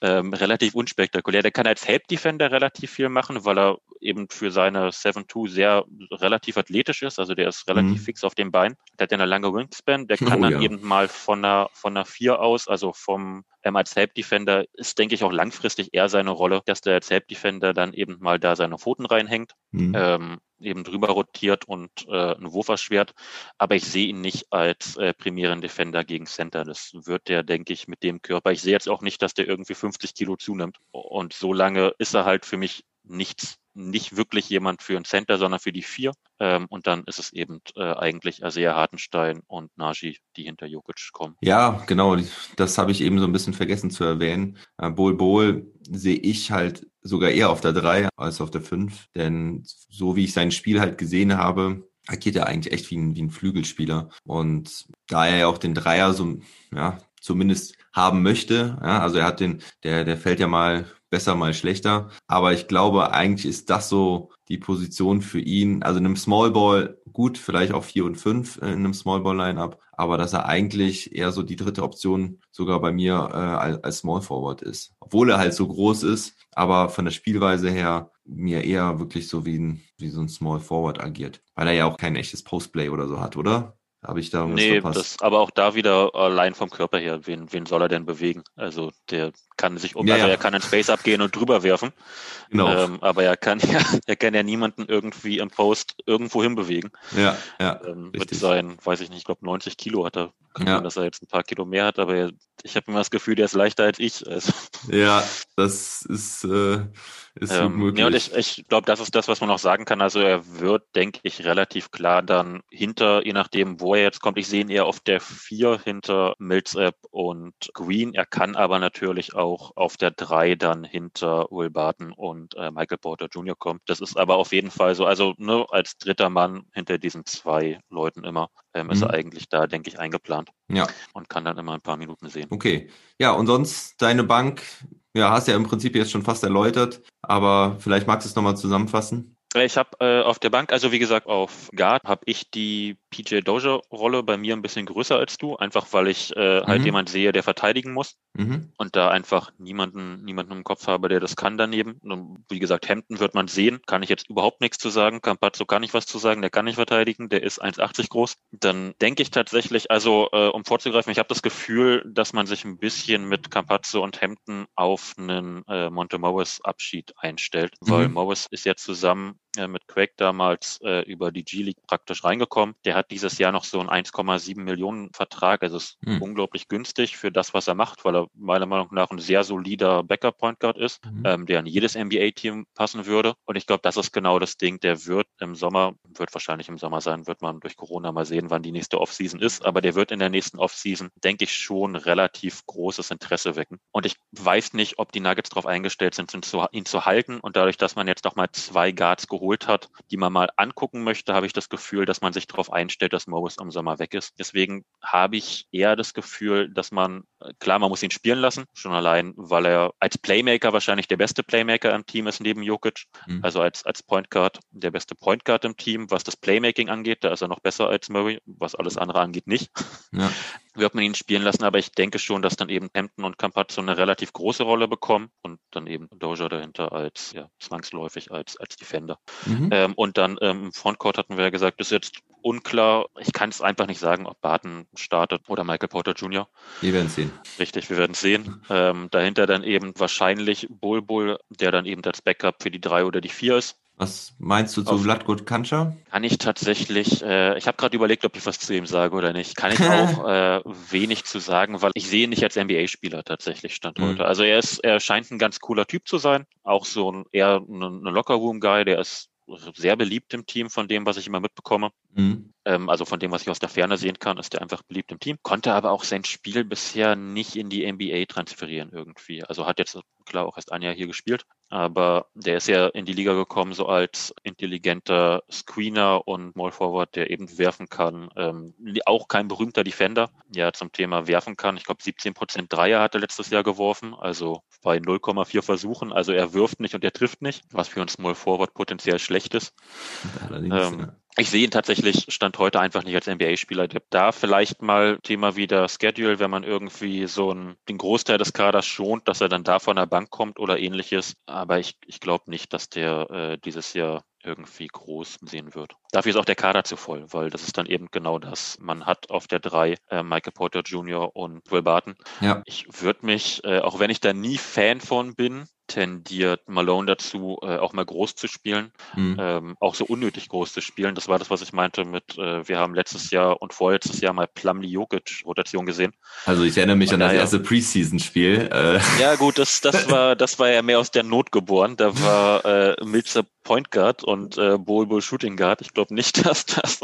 ähm, relativ unspektakulär. Der kann als Help Defender relativ viel machen, weil er eben für seine 7-2 sehr relativ athletisch ist. Also der ist relativ mhm. fix auf dem Bein. Der hat ja eine lange Wingspan. Der [LAUGHS] kann oh, dann ja. eben mal von einer, von einer 4 aus, also vom ähm, als Help Defender ist, denke ich, auch langfristig eher seine Rolle, dass der als Help Defender dann eben mal da seine Pfoten reinhängt. Mhm. Ähm, eben drüber rotiert und äh, einen Wurf erschwert. Aber ich sehe ihn nicht als äh, primären Defender gegen Center. Das wird der, denke ich, mit dem Körper. Ich sehe jetzt auch nicht, dass der irgendwie 50 Kilo zunimmt. Und so lange ist er halt für mich nichts nicht wirklich jemand für ein Center, sondern für die vier. Ähm, und dann ist es eben äh, eigentlich Asea Hartenstein und Naji, die hinter Jokic kommen. Ja, genau. Das habe ich eben so ein bisschen vergessen zu erwähnen. Äh, Bol Bol sehe ich halt sogar eher auf der drei als auf der fünf, Denn so wie ich sein Spiel halt gesehen habe, agiert er eigentlich echt wie ein, wie ein Flügelspieler. Und da er ja auch den Dreier so, ja, zumindest haben möchte, ja, also er hat den, der, der fällt ja mal besser, mal schlechter. Aber ich glaube, eigentlich ist das so die Position für ihn. Also in einem Small Ball gut, vielleicht auch vier und fünf in einem Small Ball Lineup, aber dass er eigentlich eher so die dritte Option sogar bei mir äh, als Small Forward ist. Obwohl er halt so groß ist, aber von der Spielweise her mir eher wirklich so wie, ein, wie so ein Small Forward agiert. Weil er ja auch kein echtes Postplay oder so hat, oder? Habe ich da Nee, das, aber auch da wieder allein vom Körper her, wen, wen soll er denn bewegen? Also der kann sich um, Ja, also ja. er kann in Space abgehen und drüber werfen, genau. ähm, aber er kann [LAUGHS] ja, er kann ja niemanden irgendwie im Post irgendwo hinbewegen. ja, ja. Ähm, mit seinen, weiß ich nicht, ich glaube 90 Kilo hat er. Kann Ja. sein, dass er jetzt ein paar Kilo mehr hat, aber er, ich habe immer das Gefühl, der ist leichter als ich. Also, Ja, das ist, äh, ist ähm, möglich. ja, und ich, ich glaube, das ist das, was man noch sagen kann. Also er wird, denke ich, relativ klar dann hinter, je nachdem, wo er jetzt kommt. Ich sehe ihn eher auf der 4 hinter Millsap und Green. Er kann aber natürlich auch auf der 3 dann hinter Will Barton und äh, Michael Porter Jr. kommen. Das ist aber auf jeden Fall so. Also ne, als dritter Mann hinter diesen zwei Leuten immer ähm, ist Mhm. er eigentlich da, denke ich, eingeplant ja, und kann dann immer ein paar Minuten sehen. okay. Ja, und sonst deine Bank, ja, hast ja im Prinzip jetzt schon fast erläutert, aber vielleicht magst du es nochmal zusammenfassen. Ich habe äh, auf der Bank, also wie gesagt, auf Guard habe ich die PJ Dozier-Rolle bei mir ein bisschen größer als du, einfach weil ich äh, halt Mhm. jemand sehe, der verteidigen muss Mhm. und da einfach niemanden, niemanden im Kopf habe, der das kann daneben. Und wie gesagt, Hampton wird man sehen, kann ich jetzt überhaupt nichts zu sagen. Campazzo kann ich was zu sagen, der kann nicht verteidigen, der ist 1,80 groß. Dann denke ich tatsächlich, also äh, um vorzugreifen, ich habe das Gefühl, dass man sich ein bisschen mit Campazzo und Hampton auf einen äh, Monte Morris Abschied einstellt, weil Mhm. Morris ist ja zusammen äh, mit Craig damals äh, über die G-League praktisch reingekommen. Der hat dieses Jahr noch so einen 1,7 Millionen Vertrag. Also ist Hm. unglaublich günstig für das, was er macht, weil er meiner Meinung nach ein sehr solider Backup-Point Guard ist, Mhm. ähm, der in jedes NBA-Team passen würde. Und ich glaube, das ist genau das Ding. Der wird im Sommer, wird wahrscheinlich im Sommer sein, wird man durch Corona mal sehen, wann die nächste Offseason ist. Aber der wird in der nächsten Offseason, denke ich, schon relativ großes Interesse wecken. Und ich weiß nicht, ob die Nuggets darauf eingestellt sind, ihn zu, ihn zu halten. Und dadurch, dass man jetzt noch mal zwei Guards geholt hat, die man mal angucken möchte, habe ich das Gefühl, dass man sich darauf einstellt, dass Morris im Sommer weg ist. Deswegen habe ich eher das Gefühl, dass man, äh, klar, man muss ihn spielen lassen, schon allein, weil er als Playmaker wahrscheinlich der beste Playmaker im Team ist neben Jokic. Mhm. Also als, als Point Guard der beste Point Guard im Team. Was das Playmaking angeht, da ist er noch besser als Murray. Was alles andere angeht, nicht. Ja. [LAUGHS] Wird man ihn spielen lassen, aber ich denke schon, dass dann eben Hampton und Campazzo eine relativ große Rolle bekommen und dann eben Doja dahinter als, ja, zwangsläufig als, als Defender. Mhm. Ähm, und dann ähm, im Frontcourt hatten wir ja gesagt, ist jetzt unklar. Ich kann es einfach nicht sagen, ob Barton startet oder Michael Porter Jr. Wir werden sehen. Richtig, wir werden sehen. Ähm, dahinter dann eben wahrscheinlich Bulbul, der dann eben als Backup für die drei oder die vier ist. Was meinst du zu Auf- Vladko Kancha? Kann ich tatsächlich, äh, ich habe gerade überlegt, ob ich was zu ihm sage oder nicht. Kann ich auch [LAUGHS] äh, wenig zu sagen, weil ich sehe ihn nicht als NBA-Spieler tatsächlich Stand Mhm. heute. Also er ist, er scheint ein ganz cooler Typ zu sein. Auch so ein eher ein, ein Locker-Room-Guy, der ist sehr beliebt im Team von dem, was ich immer mitbekomme. Mhm. Ähm, also von dem, was ich aus der Ferne sehen kann, ist er einfach beliebt im Team. Konnte aber auch sein Spiel bisher nicht in die NBA transferieren irgendwie. Also hat jetzt klar auch erst ein Jahr hier gespielt, aber der ist ja in die Liga gekommen so als intelligenter Screener und Small Forward, der eben werfen kann. Ähm, auch kein berühmter Defender, ja zum Thema werfen kann. Ich glaube 17 Prozent Dreier hat er letztes Jahr geworfen, also bei 0,4 Versuchen. Also er wirft nicht und er trifft nicht, was für einen Small Forward potenziell schlecht ist. [LAUGHS] Allerdings, Ähm, ja. Ich sehe ihn tatsächlich Stand heute einfach nicht als NBA-Spieler. Da vielleicht mal Thema wieder Schedule, wenn man irgendwie so einen, den Großteil des Kaders schont, dass er dann da von der Bank kommt oder ähnliches. Aber ich, ich glaube nicht, dass der äh, dieses Jahr irgendwie groß sehen wird. Dafür ist auch der Kader zu voll, weil das ist dann eben genau das. Man hat auf der drei äh, Michael Porter Jr. und Will Barton. ja. Ich würde mich, äh, auch wenn ich da nie Fan von bin, tendiert Malone dazu, äh, auch mal groß zu spielen Mhm. ähm, auch so unnötig groß zu spielen. Das war das, was ich meinte mit, äh, wir haben letztes Jahr und vorletztes Jahr mal Plumlee Jokic Rotation gesehen. Also ich erinnere mich Von an das erste Preseason-Spiel. Äh, Ja gut, das, das [LAUGHS] war, das war ja mehr aus der Not geboren. Da war äh, Milzer Point Guard und äh, Bol Bol Shooting Guard. Ich glaube nicht, [LAUGHS] dass das,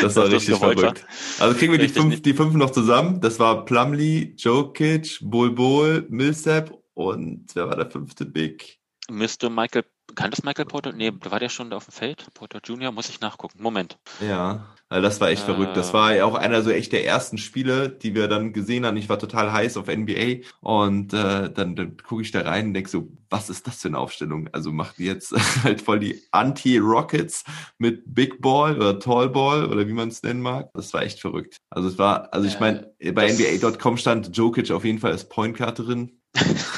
das war richtig gewollt verrückt. Also kriegen wir die fünf, nicht. die fünf noch zusammen. Das war Plumlee, Jokic, Bol Bol, Millsap und wer war der fünfte Big? müsste Michael kann das Michael Porter? Nee, war der schon auf dem Feld? Porter Junior? Muss ich nachgucken. Moment. Ja, also das war echt Äh. verrückt. Das war ja auch einer so echt der ersten Spiele, die wir dann gesehen haben. Ich war total heiß auf NBA und äh, dann, dann gucke ich da rein und denke so, was ist das für eine Aufstellung? Also macht die jetzt [LAUGHS] halt voll die Anti-Rockets mit Big Ball oder Tall Ball oder wie man es nennen mag. Das war echt verrückt. Also es war, also ich Äh, meine, bei NBA.com stand Jokic auf jeden Fall als Point Guard drin. [LAUGHS]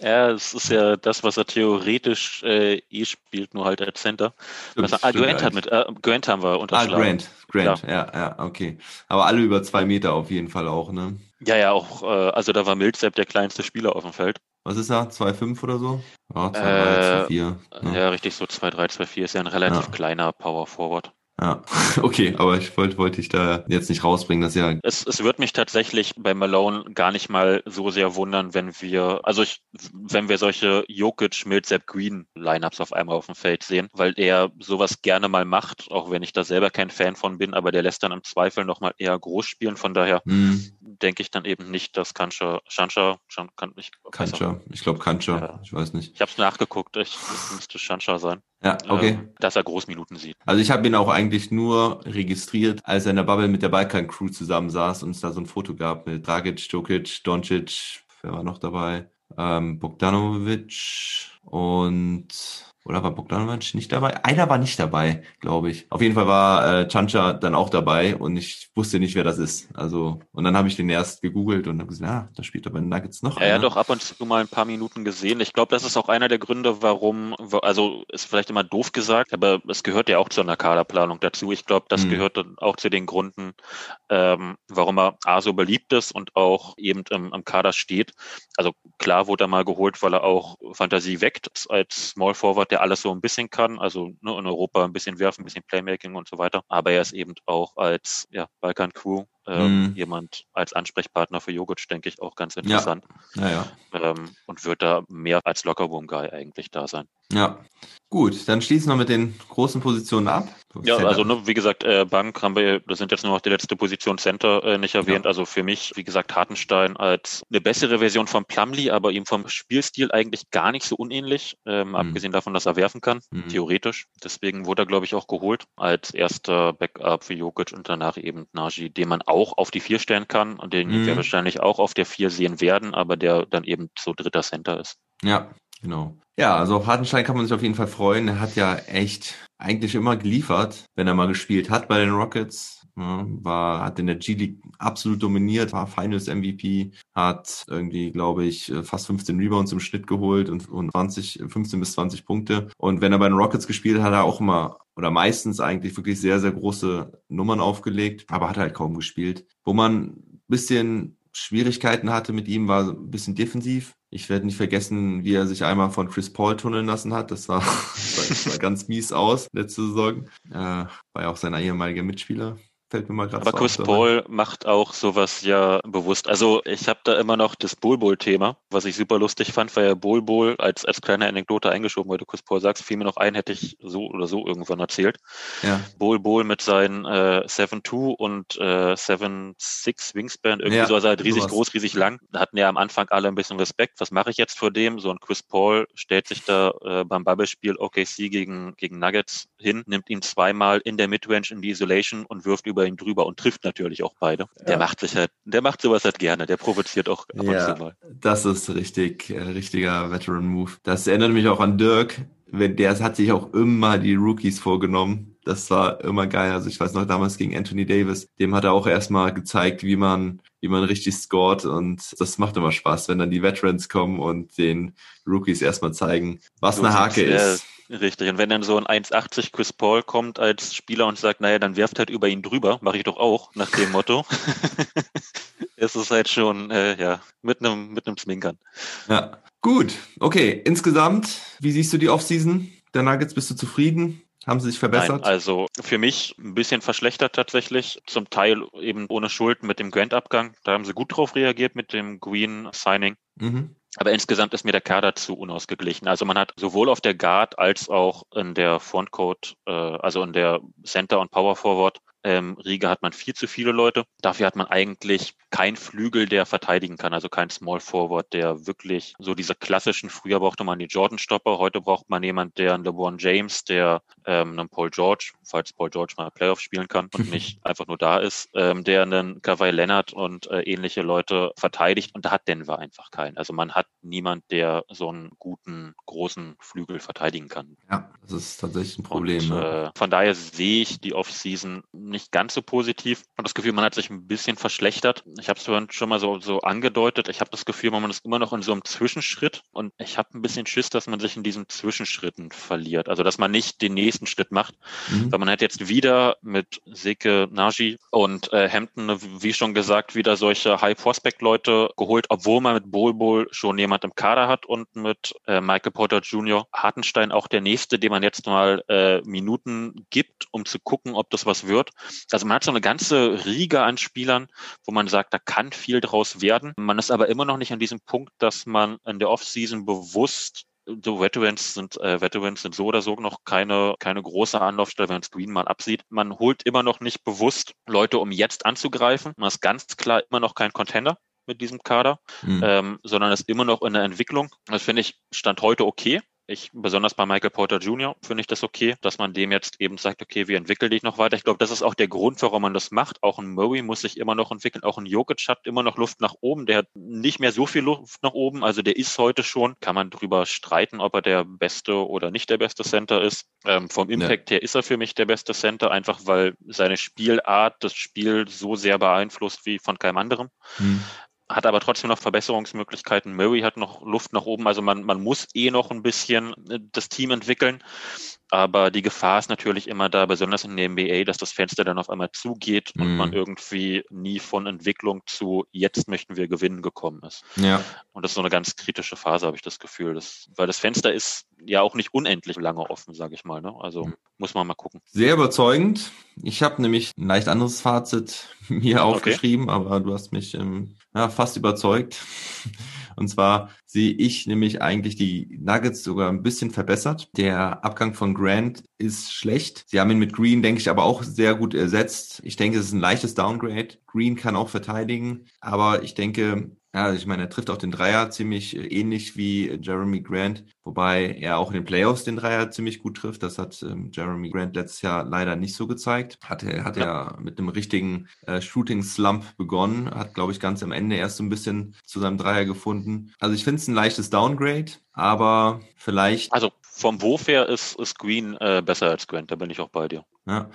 Ja, es ist ja das, was er theoretisch äh, eh spielt, nur halt als Center. Was, ah, Grant hat mit, äh, Grant haben wir Ah, unterschlagen. Grant, Grant, ja, ja, okay. Aber alle über zwei Meter auf jeden Fall auch, ne? Ja, ja, auch, äh, also da war Millsap der kleinste Spieler auf dem Feld. Was ist er? 2,5 oder so? Ja, 2,3, Äh, 2,4. ne? Ja, richtig, so 2-3, 2-4 ist ja ein relativ Ja. kleiner Power Forward. Ja, [LAUGHS] okay, aber ich wollte wollte ich da jetzt nicht rausbringen, dass ja. Es, es wird mich tatsächlich bei Malone gar nicht mal so sehr wundern, wenn wir, also ich, wenn wir solche Jokic, Millsap, Green Lineups auf einmal auf dem Feld sehen, weil er sowas gerne mal macht, auch wenn ich da selber kein Fan von bin, aber der lässt dann im Zweifel nochmal eher groß spielen. Von daher Hm, denke ich dann eben nicht, dass Kancha, Shansha, Shan, kann ich, Kancha. Ich glaube Kancha. Ja. Ich weiß nicht. Ich habe es nachgeguckt, ich, es müsste Shansha sein. Ja, okay. Ähm, dass er Großminuten sieht. Also ich habe ihn auch eigentlich nur registriert, als er in der Bubble mit der Balkan-Crew zusammensaß und es da so ein Foto gab mit Dragic, Djokic, Doncic, wer war noch dabei? Ähm, Bogdanovic und oder war Bogdanovic nicht dabei? Einer war nicht dabei, glaube ich. Auf jeden Fall war äh, Chancha dann auch dabei und ich wusste nicht, wer das ist. Also und dann habe ich den erst gegoogelt und habe gesagt, ah, da spielt aber Nuggets noch. Er hat doch ab und zu mal ein paar Minuten gesehen. Ich glaube, das ist auch einer der Gründe, warum, also ist vielleicht immer doof gesagt, aber es gehört ja auch zu einer Kaderplanung dazu. Ich glaube, das Mhm. gehört dann auch zu den Gründen, ähm, warum er A so beliebt ist und auch eben im, im Kader steht. Also klar wurde er mal geholt, weil er auch Fantasie weckt als Small Forward, der alles so ein bisschen kann. Also ne, in Europa ein bisschen werfen, ein bisschen Playmaking und so weiter. Aber er ist eben auch als ja, Balkan Crew ähm, Mhm. jemand als Ansprechpartner für Jogic, denke ich, auch ganz interessant Naja. ähm, und wird da mehr als Lockerroom-Guy eigentlich da sein. Ja. Gut, dann schließen wir mit den großen Positionen ab. Ja, also ne, wie gesagt, äh, Bank haben wir, das sind jetzt nur noch die letzte Position Center äh, nicht erwähnt. Also für mich, wie gesagt, Hartenstein als eine bessere Version von Plumlee, aber ihm vom Spielstil eigentlich gar nicht so unähnlich, ähm, abgesehen davon, dass er werfen kann, Mhm. theoretisch. Deswegen wurde er, glaube ich, auch geholt als erster Backup für Jokic und danach eben Nagy, den man auch auf die vier stellen kann und den Mhm. wir wahrscheinlich auch auf der vier sehen werden, aber der dann eben so dritter Center ist. Ja, genau. Ja, also auf Hartenstein kann man sich auf jeden Fall freuen. Er hat ja echt eigentlich immer geliefert, wenn er mal gespielt hat bei den Rockets. Ja, war, hat in der G-League absolut dominiert, war Finals MVP, hat irgendwie, glaube ich, fast 15 Rebounds im Schnitt geholt und, und 20, 15 bis 20 Punkte. Und wenn er bei den Rockets gespielt hat, hat er auch immer oder meistens eigentlich wirklich sehr, sehr große Nummern aufgelegt, aber hat halt kaum gespielt. Wo man bisschen Schwierigkeiten hatte mit ihm, war ein bisschen defensiv. Ich werde nicht vergessen, wie er sich einmal von Chris Paul tunneln lassen hat. Das war, [LAUGHS] das war, sah ganz mies aus letzte Saison. Äh, war ja auch sein ehemaliger Mitspieler. Fällt mir mal gerade Aber so Chris Paul macht auch sowas ja bewusst. Also ich habe da immer noch das Bull Bull Thema, was ich super lustig fand, weil ja Bull als, als kleine Anekdote eingeschoben, weil du Chris Paul sagst, fiel mir noch ein, hätte ich so oder so irgendwann erzählt. Ja, Bull mit seinen äh, 7'2 und äh, 7'6 Wingspan, irgendwie Ja, so, also halt riesig sowas. groß, riesig lang. Da hatten ja am Anfang alle ein bisschen Respekt. Was mache ich jetzt vor dem? So ein Chris Paul stellt sich da äh, beim Bubble-Spiel OKC gegen, gegen Nuggets hin, nimmt ihn zweimal in der Midrange in die Isolation und wirft über ihn drüber und trifft natürlich auch beide. Der Ja. macht sich halt, der macht sowas halt gerne, der provoziert auch ab Ja. und zu mal. das ist richtig, äh, richtiger Veteran-Move. Das erinnert mich auch an Dirk. Der hat sich auch immer die Rookies vorgenommen. Das war immer geil. Also ich weiß noch damals gegen Anthony Davis, dem hat er auch erstmal gezeigt, wie man, wie man richtig scored und das macht immer Spaß, wenn dann die Veterans kommen und den Rookies erstmal zeigen, was So eine Hake ist. Richtig. Und wenn dann so ein 1,80 Chris Paul kommt als Spieler und sagt, naja, dann werft halt über ihn drüber, mache ich doch auch, nach dem Motto. [LAUGHS] es ist halt schon, äh, ja, mit einem, mit einem Sminkern. Ja, gut. Okay, insgesamt, wie siehst du die Offseason der Nuggets? Bist du zufrieden? Haben sie sich verbessert? Nein, also für mich ein bisschen verschlechtert tatsächlich. Zum Teil eben ohne Schuld mit dem Grant-Abgang. Da haben sie gut drauf reagiert mit dem Green-Signing. mhm. Aber insgesamt ist mir der Kader zu unausgeglichen. Also man hat sowohl auf der Guard als auch in der Frontcourt, äh, also in der Center und Power Forward, Ähm, Riga hat man viel zu viele Leute. Dafür hat man eigentlich keinen Flügel, der verteidigen kann, also kein Small Forward, der wirklich so diese klassischen, früher brauchte man die Jordan-Stopper, heute braucht man jemand, der einen LeBron James, der ähm, einen Paul George, falls Paul George mal Playoff spielen kann und [LAUGHS] nicht einfach nur da ist, ähm, der einen Kawhi Leonard und äh, ähnliche Leute verteidigt und da hat Denver einfach keinen. Also man hat niemand, der so einen guten, großen Flügel verteidigen kann. Ja, das ist tatsächlich ein Problem. Und, ne? äh, von daher sehe ich die Offseason nicht ganz so positiv und das Gefühl, man hat sich ein bisschen verschlechtert. Ich habe es vorhin schon mal so, so angedeutet. Ich habe das Gefühl, man ist immer noch in so einem Zwischenschritt und ich habe ein bisschen Schiss, dass man sich in diesen Zwischenschritten verliert. Also dass man nicht den nächsten Schritt macht, Mhm. weil man hat jetzt wieder mit Seke Nagy und äh, Hampton, wie schon gesagt, wieder solche High-Prospect-Leute geholt, obwohl man mit Bol Bol schon jemand im Kader hat und mit äh, Michael Porter Jr. Hartenstein auch der nächste, dem man jetzt mal äh, Minuten gibt, um zu gucken, ob das was wird. Also man hat so eine ganze Riege an Spielern, wo man sagt, da kann viel draus werden. Man ist aber immer noch nicht an diesem Punkt, dass man in der Offseason bewusst so Veterans sind äh, Veterans sind so oder so noch keine keine große Anlaufstelle, wenn es Green mal absieht. Man holt immer noch nicht bewusst Leute, um jetzt anzugreifen. Man ist ganz klar immer noch kein Contender mit diesem Kader, Mhm. ähm, sondern ist immer noch in der Entwicklung. Das finde ich stand heute okay. Ich, besonders bei Michael Porter Jr. finde ich das okay, dass man dem jetzt eben sagt, okay, wir entwickeln dich noch weiter. Ich glaube, das ist auch der Grund, warum man das macht. Auch ein Murray muss sich immer noch entwickeln. Auch ein Jokic hat immer noch Luft nach oben. Der hat nicht mehr so viel Luft nach oben. Also der ist heute schon, kann man drüber streiten, ob er der beste oder nicht der beste Center ist. Ähm, vom Impact her ist er für mich der beste Center, einfach weil seine Spielart das Spiel so sehr beeinflusst wie von keinem anderen Mhm. Hat aber trotzdem noch Verbesserungsmöglichkeiten. Murray hat noch Luft nach oben. Also man, man muss eh noch ein bisschen äh, das Team entwickeln. Aber die Gefahr ist natürlich immer da, besonders in der NBA, dass das Fenster dann auf einmal zugeht und Mhm. man irgendwie nie von Entwicklung zu jetzt möchten wir gewinnen gekommen ist. Ja. Und das ist so eine ganz kritische Phase, habe ich das Gefühl. Das, weil das Fenster ist ja auch nicht unendlich lange offen, sage ich mal. Ne? Also Mhm. muss man mal gucken. Sehr überzeugend. Ich habe nämlich ein leicht anderes Fazit [LAUGHS] mir Okay. aufgeschrieben, aber du hast mich ähm, ja, fast überzeugt. Und zwar sehe ich nämlich eigentlich die Nuggets sogar ein bisschen verbessert. Der Abgang von Grant ist schlecht. Sie haben ihn mit Green, denke ich, aber auch sehr gut ersetzt. Ich denke, es ist ein leichtes Downgrade. Green kann auch verteidigen, aber ich denke, ja, ich meine, er trifft auch den Dreier ziemlich äh, ähnlich wie äh, Jeremy Grant, wobei er auch in den Playoffs den Dreier ziemlich gut trifft. Das hat ähm, Jeremy Grant letztes Jahr leider nicht so gezeigt. Hat er hat er mit einem richtigen äh, Shooting Slump begonnen, hat glaube ich ganz am Ende erst so ein bisschen zu seinem Dreier gefunden. Also ich finde es ein leichtes Downgrade, aber vielleicht Also vom Wurf her ist, ist Green äh, besser als Grant, da bin ich auch bei dir. Ja.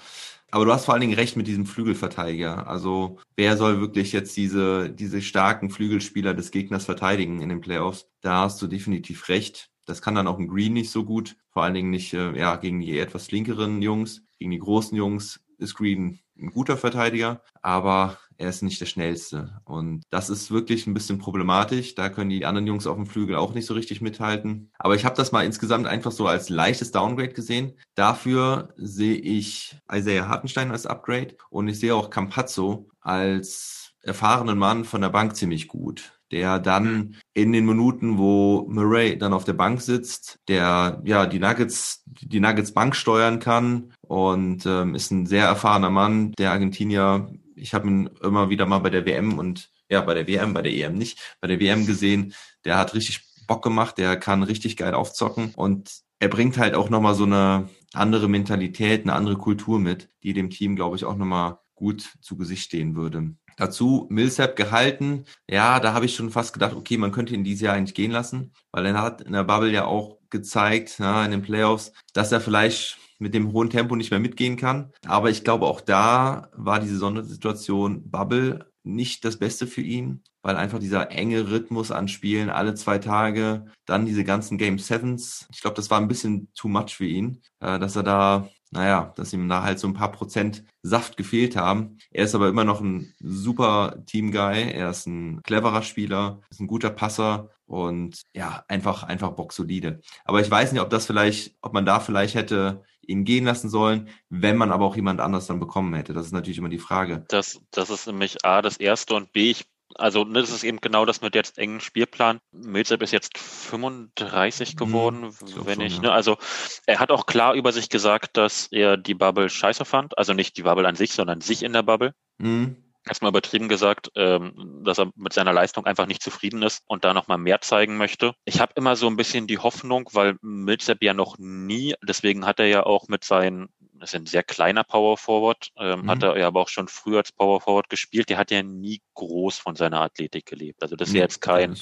Aber du hast vor allen Dingen recht mit diesem Flügelverteidiger. Also wer soll wirklich jetzt diese, diese starken Flügelspieler des Gegners verteidigen in den Playoffs? Da hast du definitiv recht. Das kann dann auch ein Green nicht so gut. Vor allen Dingen nicht äh, ja, gegen die etwas flinkeren Jungs. Gegen die großen Jungs ist Green ein guter Verteidiger, aber er ist nicht der schnellste. Und das ist wirklich ein bisschen problematisch. Da können die anderen Jungs auf dem Flügel auch nicht so richtig mithalten. Aber ich habe das mal insgesamt einfach so als leichtes Downgrade gesehen. Dafür sehe ich Isaiah Hartenstein als Upgrade und ich sehe auch Campazzo als erfahrenen Mann von der Bank ziemlich gut der dann in den Minuten, wo Murray dann auf der Bank sitzt, der ja die Nuggets, die Nuggets Bank steuern kann und ähm, ist ein sehr erfahrener Mann, der Argentinier. Ich habe ihn immer wieder mal bei der WM und ja bei der WM, bei der EM nicht, bei der WM gesehen. Der hat richtig Bock gemacht, der kann richtig geil aufzocken und er bringt halt auch nochmal so eine andere Mentalität, eine andere Kultur mit, die dem Team, glaube ich, auch nochmal gut zu Gesicht stehen würde. Dazu Millsap gehalten. Ja, da habe ich schon fast gedacht, okay, man könnte ihn dieses Jahr eigentlich gehen lassen, weil er hat in der Bubble ja auch gezeigt, ja, in den Playoffs, dass er vielleicht mit dem hohen Tempo nicht mehr mitgehen kann. Aber ich glaube, auch da war diese Sondersituation Bubble nicht das Beste für ihn, weil einfach dieser enge Rhythmus an Spielen alle zwei Tage, dann diese ganzen Game Sevens. Ich glaube, das war ein bisschen too much für ihn, äh, dass er da naja, dass ihm da halt so ein paar Prozent Saft gefehlt haben. Er ist aber immer noch ein super Team-Guy. Er ist ein cleverer Spieler, ist ein guter Passer und ja, einfach, einfach boxsolide. Aber ich weiß nicht, ob das vielleicht, ob man da vielleicht hätte ihn gehen lassen sollen, wenn man aber auch jemand anders dann bekommen hätte. Das ist natürlich immer die Frage. Das, das ist nämlich A, das erste und B, ich Also ne, das ist eben genau das mit jetzt engen Spielplan. Millsap ist jetzt 35 mhm. geworden, mhm, wenn ich, schon, ne? Also er hat auch klar über sich gesagt, dass er die Bubble scheiße fand. Also nicht die Bubble an sich, sondern sich in der Bubble. Mhm erstmal übertrieben gesagt, ähm, dass er mit seiner Leistung einfach nicht zufrieden ist und da nochmal mehr zeigen möchte. Ich habe immer so ein bisschen die Hoffnung, weil Millsap ja noch nie, deswegen hat er ja auch mit seinen, das ist ein sehr kleiner Power Forward, ähm, mhm. hat er ja aber auch schon früher als Power Forward gespielt, der hat ja nie groß von seiner Athletik gelebt. Also das ist ja jetzt kein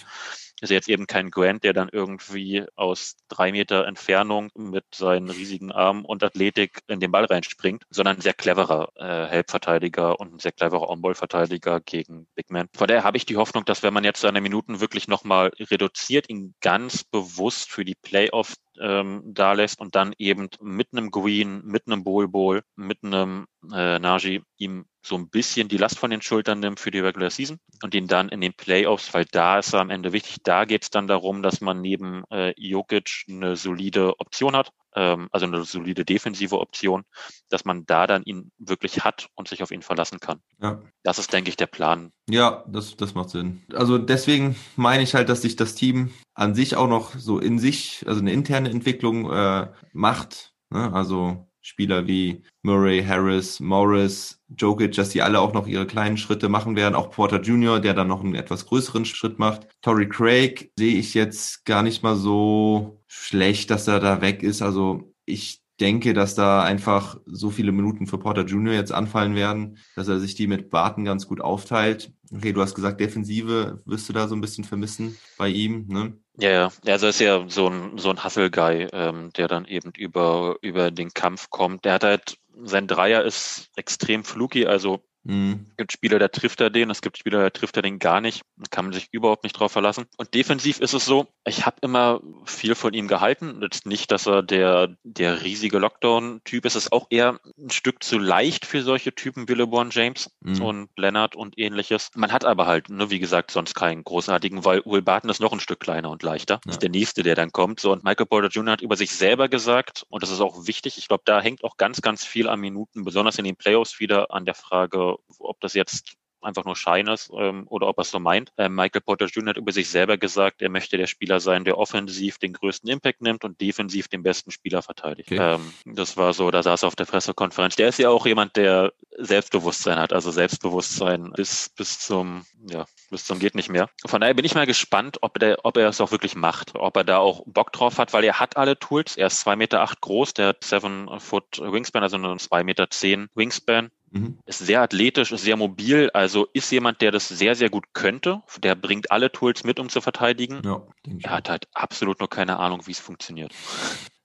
ist jetzt eben kein Grant, der dann irgendwie aus drei Meter Entfernung mit seinen riesigen Armen und Athletik in den Ball reinspringt, sondern ein sehr cleverer äh, Help-Verteidiger und ein sehr cleverer On-Ball-Verteidiger gegen Big Man. Von daher habe ich die Hoffnung, dass wenn man jetzt seine Minuten wirklich nochmal reduziert, ihn ganz bewusst für die Playoffs ähm, da lässt und dann eben mit einem Green, mit einem Bowl Bowl, mit einem äh, Naji ihm so ein bisschen die Last von den Schultern nimmt für die Regular Season und ihn dann in den Playoffs, weil da ist er am Ende wichtig, da geht es dann darum, dass man neben äh, Jokic eine solide Option hat, ähm, also eine solide defensive Option, dass man da dann ihn wirklich hat und sich auf ihn verlassen kann. Ja. Das ist, denke ich, der Plan. Ja, das, das macht Sinn. Also deswegen meine ich halt, dass sich das Team an sich auch noch so in sich, also eine interne Entwicklung äh, macht. Ne? Also Spieler wie Murray, Harris, Morris, Jokic, dass die alle auch noch ihre kleinen Schritte machen werden. Auch Porter Jr., der dann noch einen etwas größeren Schritt macht. Torrey Craig sehe ich jetzt gar nicht mal so schlecht, dass er da weg ist. Also ich denke, dass da einfach so viele Minuten für Porter Jr. jetzt anfallen werden, dass er sich die mit Barton ganz gut aufteilt. Okay, du hast gesagt, Defensive wirst du da so ein bisschen vermissen bei ihm, ne? Ja, ja. Also ist ja so ein, so ein Hustle-Guy, ähm, der dann eben über, über den Kampf kommt. Der hat halt, sein Dreier ist extrem fluky, also Mhm. Es gibt Spieler, da trifft er den, es gibt Spieler, da trifft er den gar nicht. Da kann man sich überhaupt nicht drauf verlassen. Und defensiv ist es so, ich habe immer viel von ihm gehalten. Jetzt nicht, dass er der, der riesige Lockdown-Typ ist. Es ist auch eher ein Stück zu leicht für solche Typen wie LeBron James mhm. und Leonard und ähnliches. Man hat aber halt, ne, wie gesagt, sonst keinen großartigen, weil Will Barton ist noch ein Stück kleiner und leichter. Ja. Ist der nächste, der dann kommt. So, und Michael Porter Jr. hat über sich selber gesagt, und das ist auch wichtig, ich glaube, da hängt auch ganz, ganz viel an Minuten, besonders in den Playoffs wieder an der Frage, ob das jetzt einfach nur Schein ist ähm, oder ob er es so meint. Ähm, Michael Porter Jr. hat über sich selber gesagt, er möchte der Spieler sein, der offensiv den größten Impact nimmt und defensiv den besten Spieler verteidigt. Okay. Ähm, das war so, da saß er auf der Pressekonferenz. Der ist ja auch jemand, der Selbstbewusstsein hat, also Selbstbewusstsein bis, bis zum, ja, bis zum geht nicht mehr. Von daher bin ich mal gespannt, ob, der, ob er es auch wirklich macht, ob er da auch Bock drauf hat, weil er hat alle Tools. Er ist zwei Meter acht groß, der hat seven Foot Wingspan, also eine zwei Meter zehn Wingspan. Mhm. Ist sehr athletisch, ist sehr mobil, also ist jemand, der das sehr, sehr gut könnte. Der bringt alle Tools mit, um zu verteidigen. Ja, er hat halt absolut nur keine Ahnung, wie es funktioniert.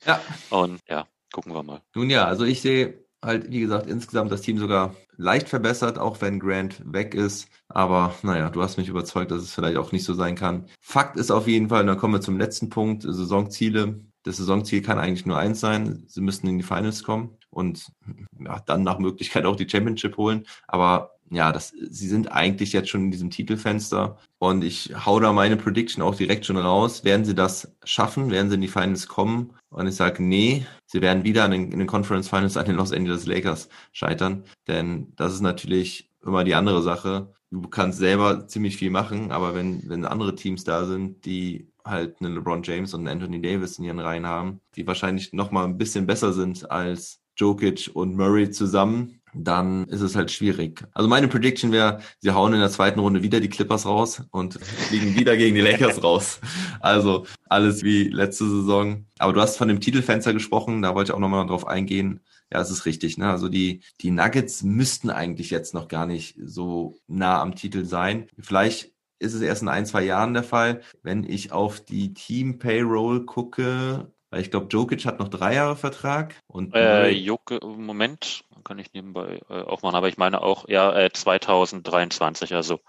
Ja. Und ja, gucken wir mal. Nun ja, also ich sehe halt, wie gesagt, insgesamt das Team sogar leicht verbessert, auch wenn Grant weg ist. Aber naja, du hast mich überzeugt, dass es vielleicht auch nicht so sein kann. Fakt ist auf jeden Fall, und dann kommen wir zum letzten Punkt, Saisonziele. Das Saisonziel kann eigentlich nur eins sein. Sie müssen in die Finals kommen und ja, dann nach Möglichkeit auch die Championship holen. Aber ja, das, sie sind eigentlich jetzt schon in diesem Titelfenster und ich hau da meine Prediction auch direkt schon raus. Werden sie das schaffen? Werden sie in die Finals kommen? Und ich sage, nee, sie werden wieder in den, in den Conference Finals an den Los Angeles Lakers scheitern, denn das ist natürlich immer die andere Sache. Du kannst selber ziemlich viel machen, aber wenn, wenn andere Teams da sind, die halt einen LeBron James und einen Anthony Davis in ihren Reihen haben, die wahrscheinlich noch mal ein bisschen besser sind als Jokic und Murray zusammen, dann ist es halt schwierig. Also meine Prediction wäre, sie hauen in der zweiten Runde wieder die Clippers raus und [LAUGHS] fliegen wieder gegen die Lakers raus. Also alles wie letzte Saison. Aber du hast von dem Titelfenster gesprochen, da wollte ich auch nochmal drauf eingehen. Ja, es ist richtig. Ne? Also die, die Nuggets müssten eigentlich jetzt noch gar nicht so nah am Titel sein. Vielleicht ist es erst in ein, zwei Jahren der Fall. Wenn ich auf die Team Payroll gucke, weil ich glaube, Jokic hat noch drei Jahre Vertrag. Und äh, Joke, Moment, kann ich nebenbei äh, aufmachen, aber ich meine auch, ja, äh, 2023, also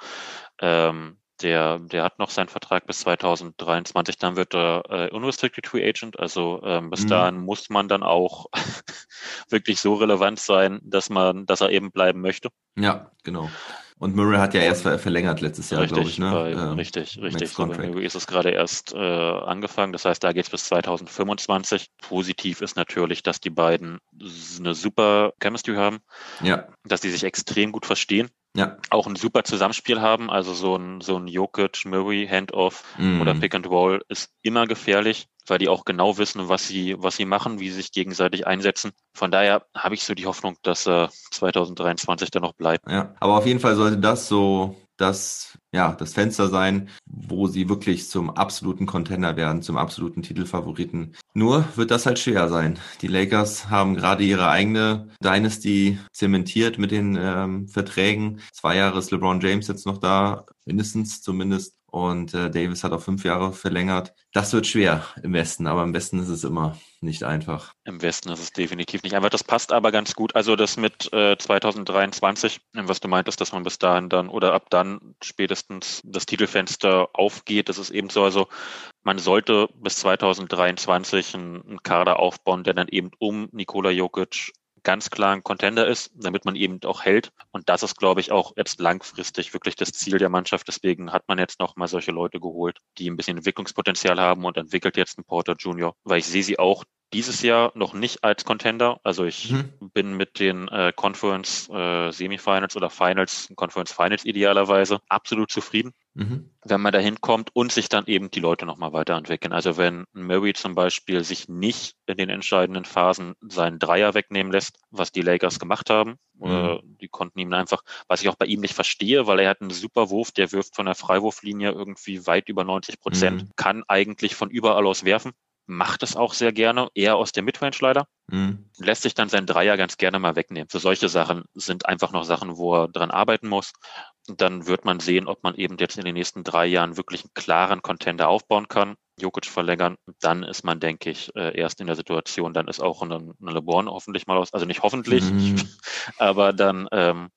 ähm, der, der hat noch seinen Vertrag bis 2023, dann wird er äh, Unrestricted Free Agent, also ähm, bis mhm. dahin muss man dann auch [LAUGHS] wirklich so relevant sein, dass man, dass er eben bleiben möchte. Ja, genau. Und Murray hat ja erst verlängert letztes Jahr, glaube ich. Ne? Bei, ähm, richtig, richtig. So, ist es gerade erst äh, angefangen. Das heißt, da geht es bis 2025. Positiv ist natürlich, dass die beiden eine super Chemistry haben. Ja. Dass die sich extrem gut verstehen. Ja. auch ein super Zusammenspiel haben. Also so ein, so ein Jokic, Murray, Handoff Mhm. oder Pick and Roll ist immer gefährlich, weil die auch genau wissen, was sie, was sie machen, wie sie sich gegenseitig einsetzen. Von daher habe ich so die Hoffnung, dass äh, 2023 dann noch bleibt. Ja, aber auf jeden Fall sollte das so das, ja, das Fenster sein, wo sie wirklich zum absoluten Contender werden, zum absoluten Titelfavoriten. Nur wird das halt schwer sein. Die Lakers haben gerade ihre eigene Dynasty zementiert mit den ähm, Verträgen. Zwei Jahre ist LeBron James jetzt noch da, mindestens zumindest. Und äh, Davis hat auf fünf Jahre verlängert. Das wird schwer im Westen, aber im Westen ist es immer nicht einfach. Im Westen ist es definitiv nicht einfach. Das passt aber ganz gut. Also das mit äh, 2023, was du meintest, dass man bis dahin dann oder ab dann spätestens das Titelfenster aufgeht, das ist eben so. Also man sollte bis 2023 einen, einen Kader aufbauen, der dann eben um Nikola Jokic ganz klar ein Contender ist, damit man eben auch hält. Und das ist, glaube ich, auch jetzt langfristig wirklich das Ziel der Mannschaft. Deswegen hat man jetzt noch mal solche Leute geholt, die ein bisschen Entwicklungspotenzial haben und entwickelt jetzt einen Porter Junior, weil ich sehe sie auch dieses Jahr noch nicht als Contender. Also ich Mhm. bin mit den äh, Conference äh, Semifinals oder Finals, Conference Finals idealerweise absolut zufrieden Mhm. wenn man da hinkommt und sich dann eben die Leute nochmal weiterentwickeln. Also wenn Murray zum Beispiel sich nicht in den entscheidenden Phasen seinen Dreier wegnehmen lässt, was die Lakers gemacht haben, äh, die konnten ihm einfach, was ich auch bei ihm nicht verstehe, weil er hat einen super Wurf, der wirft von der Freiwurflinie irgendwie weit über 90 Prozent, Mhm. kann eigentlich von überall aus werfen, macht es auch sehr gerne, eher aus der Midrange leider Mhm. lässt sich dann seinen Dreier ganz gerne mal wegnehmen. Für solche Sachen sind einfach noch Sachen, wo er dran arbeiten muss. Und dann wird man sehen, ob man eben jetzt in den nächsten drei Jahren wirklich einen klaren Contender aufbauen kann. Jokic verlängern, dann ist man, denke ich, äh, erst in der Situation, dann ist auch ein, ein LeBron hoffentlich mal aus, also nicht hoffentlich, Mhm. [LAUGHS] aber dann ähm,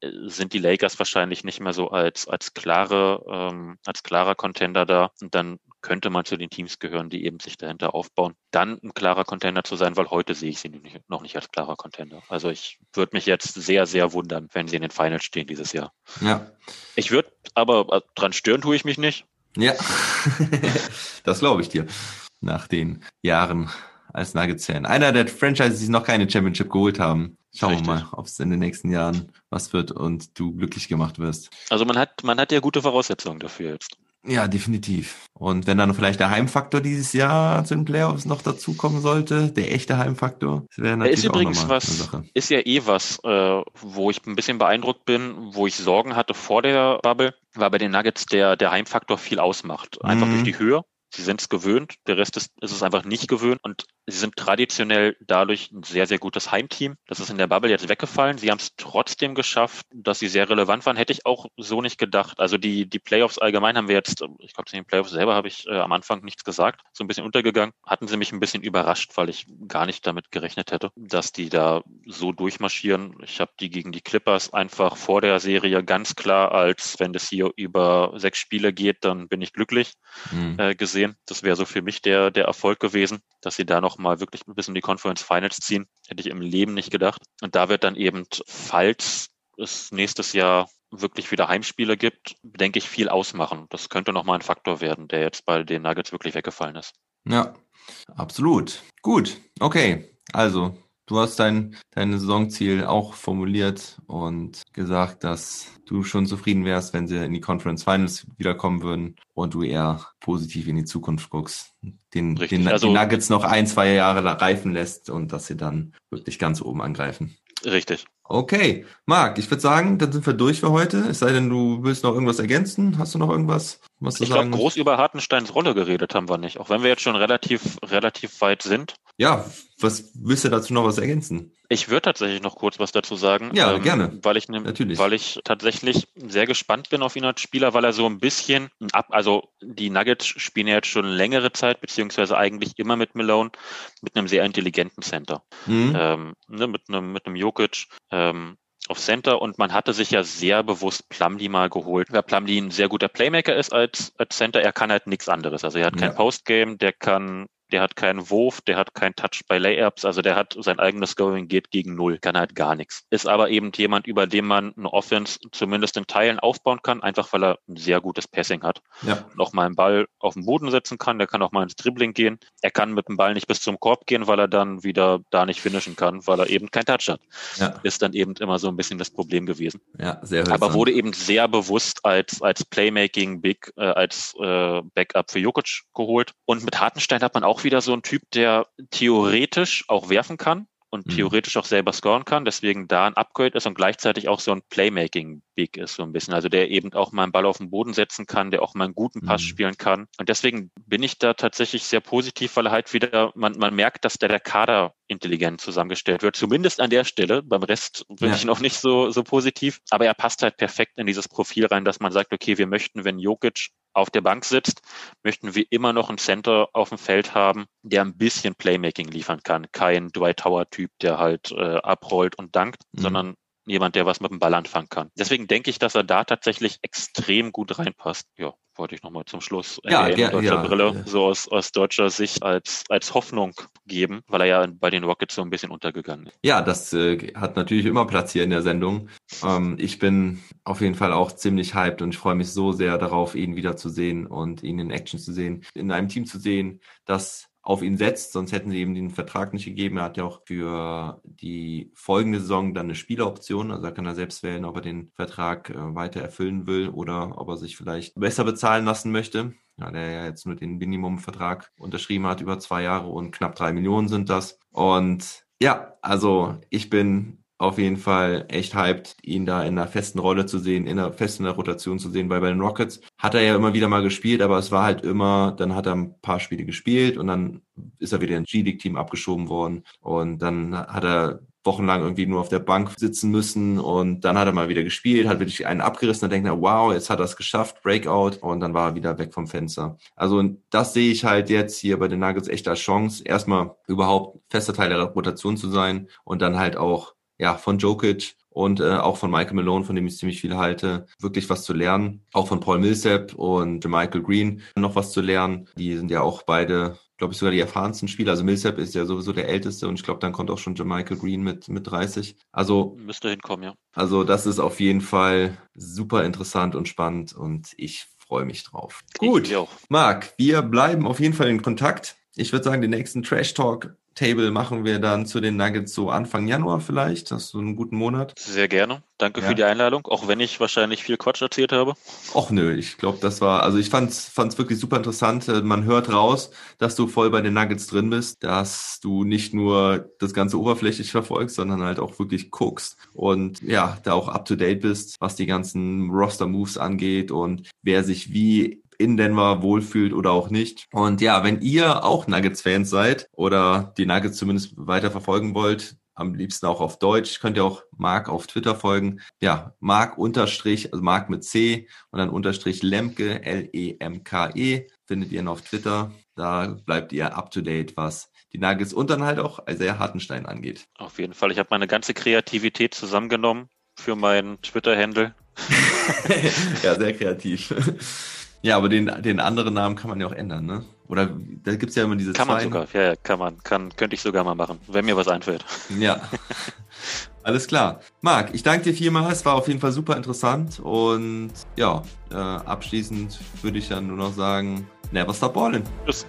sind die Lakers wahrscheinlich nicht mehr so als, als klare, ähm, als klarer Contender da. Und dann könnte man zu den Teams gehören, die eben sich dahinter aufbauen. Dann ein klarer Contender zu sein, weil heute sehe ich sie noch nicht als klarer Contender. Also ich würde mich jetzt sehr, sehr wundern, wenn sie in den Finals stehen dieses Jahr. Ja. Ich würde, aber äh, dran stören tue ich mich nicht. Ja, [LAUGHS] das glaube ich dir. Nach den Jahren als Nuggets-Fan. Einer der Franchises, die noch keine Championship geholt haben. Schauen Richtig. wir mal, ob es in den nächsten Jahren was wird und du glücklich gemacht wirst. Also man hat, man hat ja gute Voraussetzungen dafür jetzt. Ja, definitiv. Und wenn dann vielleicht der Heimfaktor dieses Jahr zu den Playoffs noch dazukommen sollte, der echte Heimfaktor, das wäre natürlich ist übrigens was, eine Sache. ist ja eh was, äh, wo ich ein bisschen beeindruckt bin, wo ich Sorgen hatte vor der Bubble, weil bei den Nuggets der, der Heimfaktor viel ausmacht. Einfach Mhm. durch die Höhe. Sie sind es gewöhnt, der Rest ist, ist es einfach nicht gewöhnt und sie sind traditionell dadurch ein sehr, sehr gutes Heimteam. Das ist in der Bubble jetzt weggefallen. Sie haben es trotzdem geschafft, dass sie sehr relevant waren. Hätte ich auch so nicht gedacht. Also die, die Playoffs allgemein haben wir jetzt, ich glaube, zu den Playoffs selber habe ich äh, am Anfang nichts gesagt, so ein bisschen untergegangen. Hatten sie mich ein bisschen überrascht, weil ich gar nicht damit gerechnet hätte, dass die da so durchmarschieren. Ich habe die gegen die Clippers einfach vor der Serie ganz klar als, wenn das hier über sechs Spiele geht, dann bin ich glücklich Mhm. äh, gesehen. Das wäre so für mich der, der Erfolg gewesen, dass sie da noch mal wirklich bis in die Conference Finals ziehen. Hätte ich im Leben nicht gedacht. Und da wird dann eben, falls es nächstes Jahr wirklich wieder Heimspiele gibt, denke ich, viel ausmachen. Das könnte noch mal ein Faktor werden, der jetzt bei den Nuggets wirklich weggefallen ist. Ja, absolut. Gut, okay. Also, du hast dein, dein Saisonziel auch formuliert und gesagt, dass du schon zufrieden wärst, wenn sie in die Conference Finals wiederkommen würden und du eher positiv in die Zukunft guckst. Den, Richtig, den also- die Nuggets noch ein, zwei Jahre da reifen lässt und dass sie dann wirklich ganz oben angreifen. Richtig. Okay, Marc, ich würde sagen, dann sind wir durch für heute. Es sei denn, du willst noch irgendwas ergänzen. Hast du noch irgendwas, was Ich glaube, groß über Hartensteins Rolle geredet haben wir nicht, auch wenn wir jetzt schon relativ, relativ weit sind. Ja, was willst du dazu noch was ergänzen? Ich würde tatsächlich noch kurz was dazu sagen. ähm, Ja, gerne. Weil ich, ne, Natürlich. weil ich tatsächlich sehr gespannt bin auf ihn als Spieler, weil er so ein bisschen ab, also die Nuggets spielen ja jetzt schon längere Zeit, beziehungsweise eigentlich immer mit Malone, mit einem sehr intelligenten Center. Mhm. Ähm, ne, mit einem, mit einem Jokic, ähm, auf Center und man hatte sich ja sehr bewusst Plumlee mal geholt, weil Plumlee ein sehr guter Playmaker ist als, als Center. Er kann halt nichts anderes. Also er hat kein Ja. Postgame, der kann der hat keinen Wurf, der hat keinen Touch bei Layups, also der hat sein eigenes Scoring geht gegen Null, kann halt gar nichts. Ist aber eben jemand, über den man eine Offense zumindest in Teilen aufbauen kann, einfach weil er ein sehr gutes Passing hat. Ja. Noch mal einen Ball auf den Boden setzen kann, der kann auch mal ins Dribbling gehen. Er kann mit dem Ball nicht bis zum Korb gehen, weil er dann wieder da nicht finishen kann, weil er eben keinen Touch hat. Ja. Ist dann eben immer so ein bisschen das Problem gewesen. Ja, sehr hölzern. Aber wurde eben sehr bewusst als, als Playmaking Big, äh, als äh, Backup für Jokic geholt. Und mit Hartenstein hat man auch wieder so einen Typ, der theoretisch auch werfen kann und mhm. theoretisch auch selber scoren kann, deswegen da ein Upgrade ist und gleichzeitig auch so ein Playmaking-Big ist so ein bisschen. Also der eben auch mal einen Ball auf den Boden setzen kann, der auch mal einen guten Pass mhm. spielen kann. Und deswegen bin ich da tatsächlich sehr positiv, weil er halt wieder, man, man merkt, dass der, der Kader intelligent zusammengestellt wird. Zumindest an der Stelle. Beim Rest bin ja. ich noch nicht so, so positiv. Aber er passt halt perfekt in dieses Profil rein, dass man sagt, okay, wir möchten, wenn Jokic auf der Bank sitzt, möchten wir immer noch einen Center auf dem Feld haben, der ein bisschen Playmaking liefern kann. Kein Dwight Tower-Typ, der halt äh, abrollt und dankt, mhm. sondern jemand, der was mit dem Ball anfangen kann. Deswegen denke ich, dass er da tatsächlich extrem gut reinpasst. Ja, wollte ich nochmal zum Schluss ja, ja, deutscher ja, Brille ja. so aus, aus deutscher Sicht als, als Hoffnung geben, weil er ja bei den Rockets so ein bisschen untergegangen ist. Ja, das äh, hat natürlich immer Platz hier in der Sendung. Ähm, ich bin auf jeden Fall auch ziemlich hyped und ich freue mich so sehr darauf, ihn wiederzusehen und ihn in Action zu sehen, in einem Team zu sehen, das auf ihn setzt, sonst hätten sie ihm den Vertrag nicht gegeben. Er hat ja auch für die folgende Saison dann eine Spieleroption, also da kann er selbst wählen, ob er den Vertrag äh, weiter erfüllen will oder ob er sich vielleicht besser bezahlen lassen möchte. Ja, der ja jetzt nur den Minimumvertrag unterschrieben hat, über zwei Jahre und knapp drei Millionen sind das. Und ja, also ich bin auf jeden Fall echt hyped, ihn da in einer festen Rolle zu sehen, in einer festen Rotation zu sehen, weil bei den Rockets hat er ja immer wieder mal gespielt, aber es war halt immer, dann hat er ein paar Spiele gespielt und dann ist er wieder ins G-League-Team abgeschoben worden und dann hat er wochenlang irgendwie nur auf der Bank sitzen müssen und dann hat er mal wieder gespielt, hat wirklich einen abgerissen und denkt, er, wow, jetzt hat er es geschafft, Breakout und dann war er wieder weg vom Fenster. Also das sehe ich halt jetzt hier bei den Nuggets echt als Chance, erstmal überhaupt fester Teil der Rotation zu sein und dann halt auch ja, von Jokic und äh, auch von Michael Malone, von dem ich ziemlich viel halte, wirklich was zu lernen. Auch von Paul Millsap und Michael Green noch was zu lernen. Die sind ja auch beide, glaube ich, sogar die erfahrensten Spieler. Also Millsap ist ja sowieso der älteste und ich glaube, dann kommt auch schon Michael Green mit, mit 30. Also müsste hinkommen, ja. Also das ist auf jeden Fall super interessant und spannend und ich freue mich drauf. Ich Gut, Marc, wir bleiben auf jeden Fall in Kontakt. Ich würde sagen, den nächsten Trash Talk Table machen wir dann zu den Nuggets so Anfang Januar vielleicht. Hast du einen guten Monat? Sehr gerne. Danke ja. für die Einladung, auch wenn ich wahrscheinlich viel Quatsch erzählt habe. Och nö, ich glaube, das war, also ich fand es wirklich super interessant. Man hört raus, dass du voll bei den Nuggets drin bist, dass du nicht nur das Ganze oberflächlich verfolgst, sondern halt auch wirklich guckst und ja, da auch up to date bist, was die ganzen Roster-Moves angeht und wer sich wie in Denver wohlfühlt oder auch nicht. Und ja, wenn ihr auch Nuggets-Fans seid oder die Nuggets zumindest weiter verfolgen wollt, am liebsten auch auf Deutsch, könnt ihr auch Mark auf Twitter folgen. Ja, Mark unterstrich, also Mark mit C und dann unterstrich Lemke, L-E-M-K-E, -E, findet ihr ihn auf Twitter. Da bleibt ihr up to date, was die Nuggets und dann halt auch sehr Hartenstein angeht. Auf jeden Fall. Ich habe meine ganze Kreativität zusammengenommen für meinen Twitter-Handle. [LAUGHS] ja, sehr kreativ. Ja, aber den, den anderen Namen kann man ja auch ändern, ne? Oder da gibt's ja immer diese Kann man sogar, ja, ja, kann man. Kann, könnte ich sogar mal machen, wenn mir was einfällt. Ja. [LAUGHS] Alles klar. Marc, ich danke dir vielmals. Es war auf jeden Fall super interessant. Und ja, äh, abschließend würde ich dann nur noch sagen, never stop balling. Tschüss.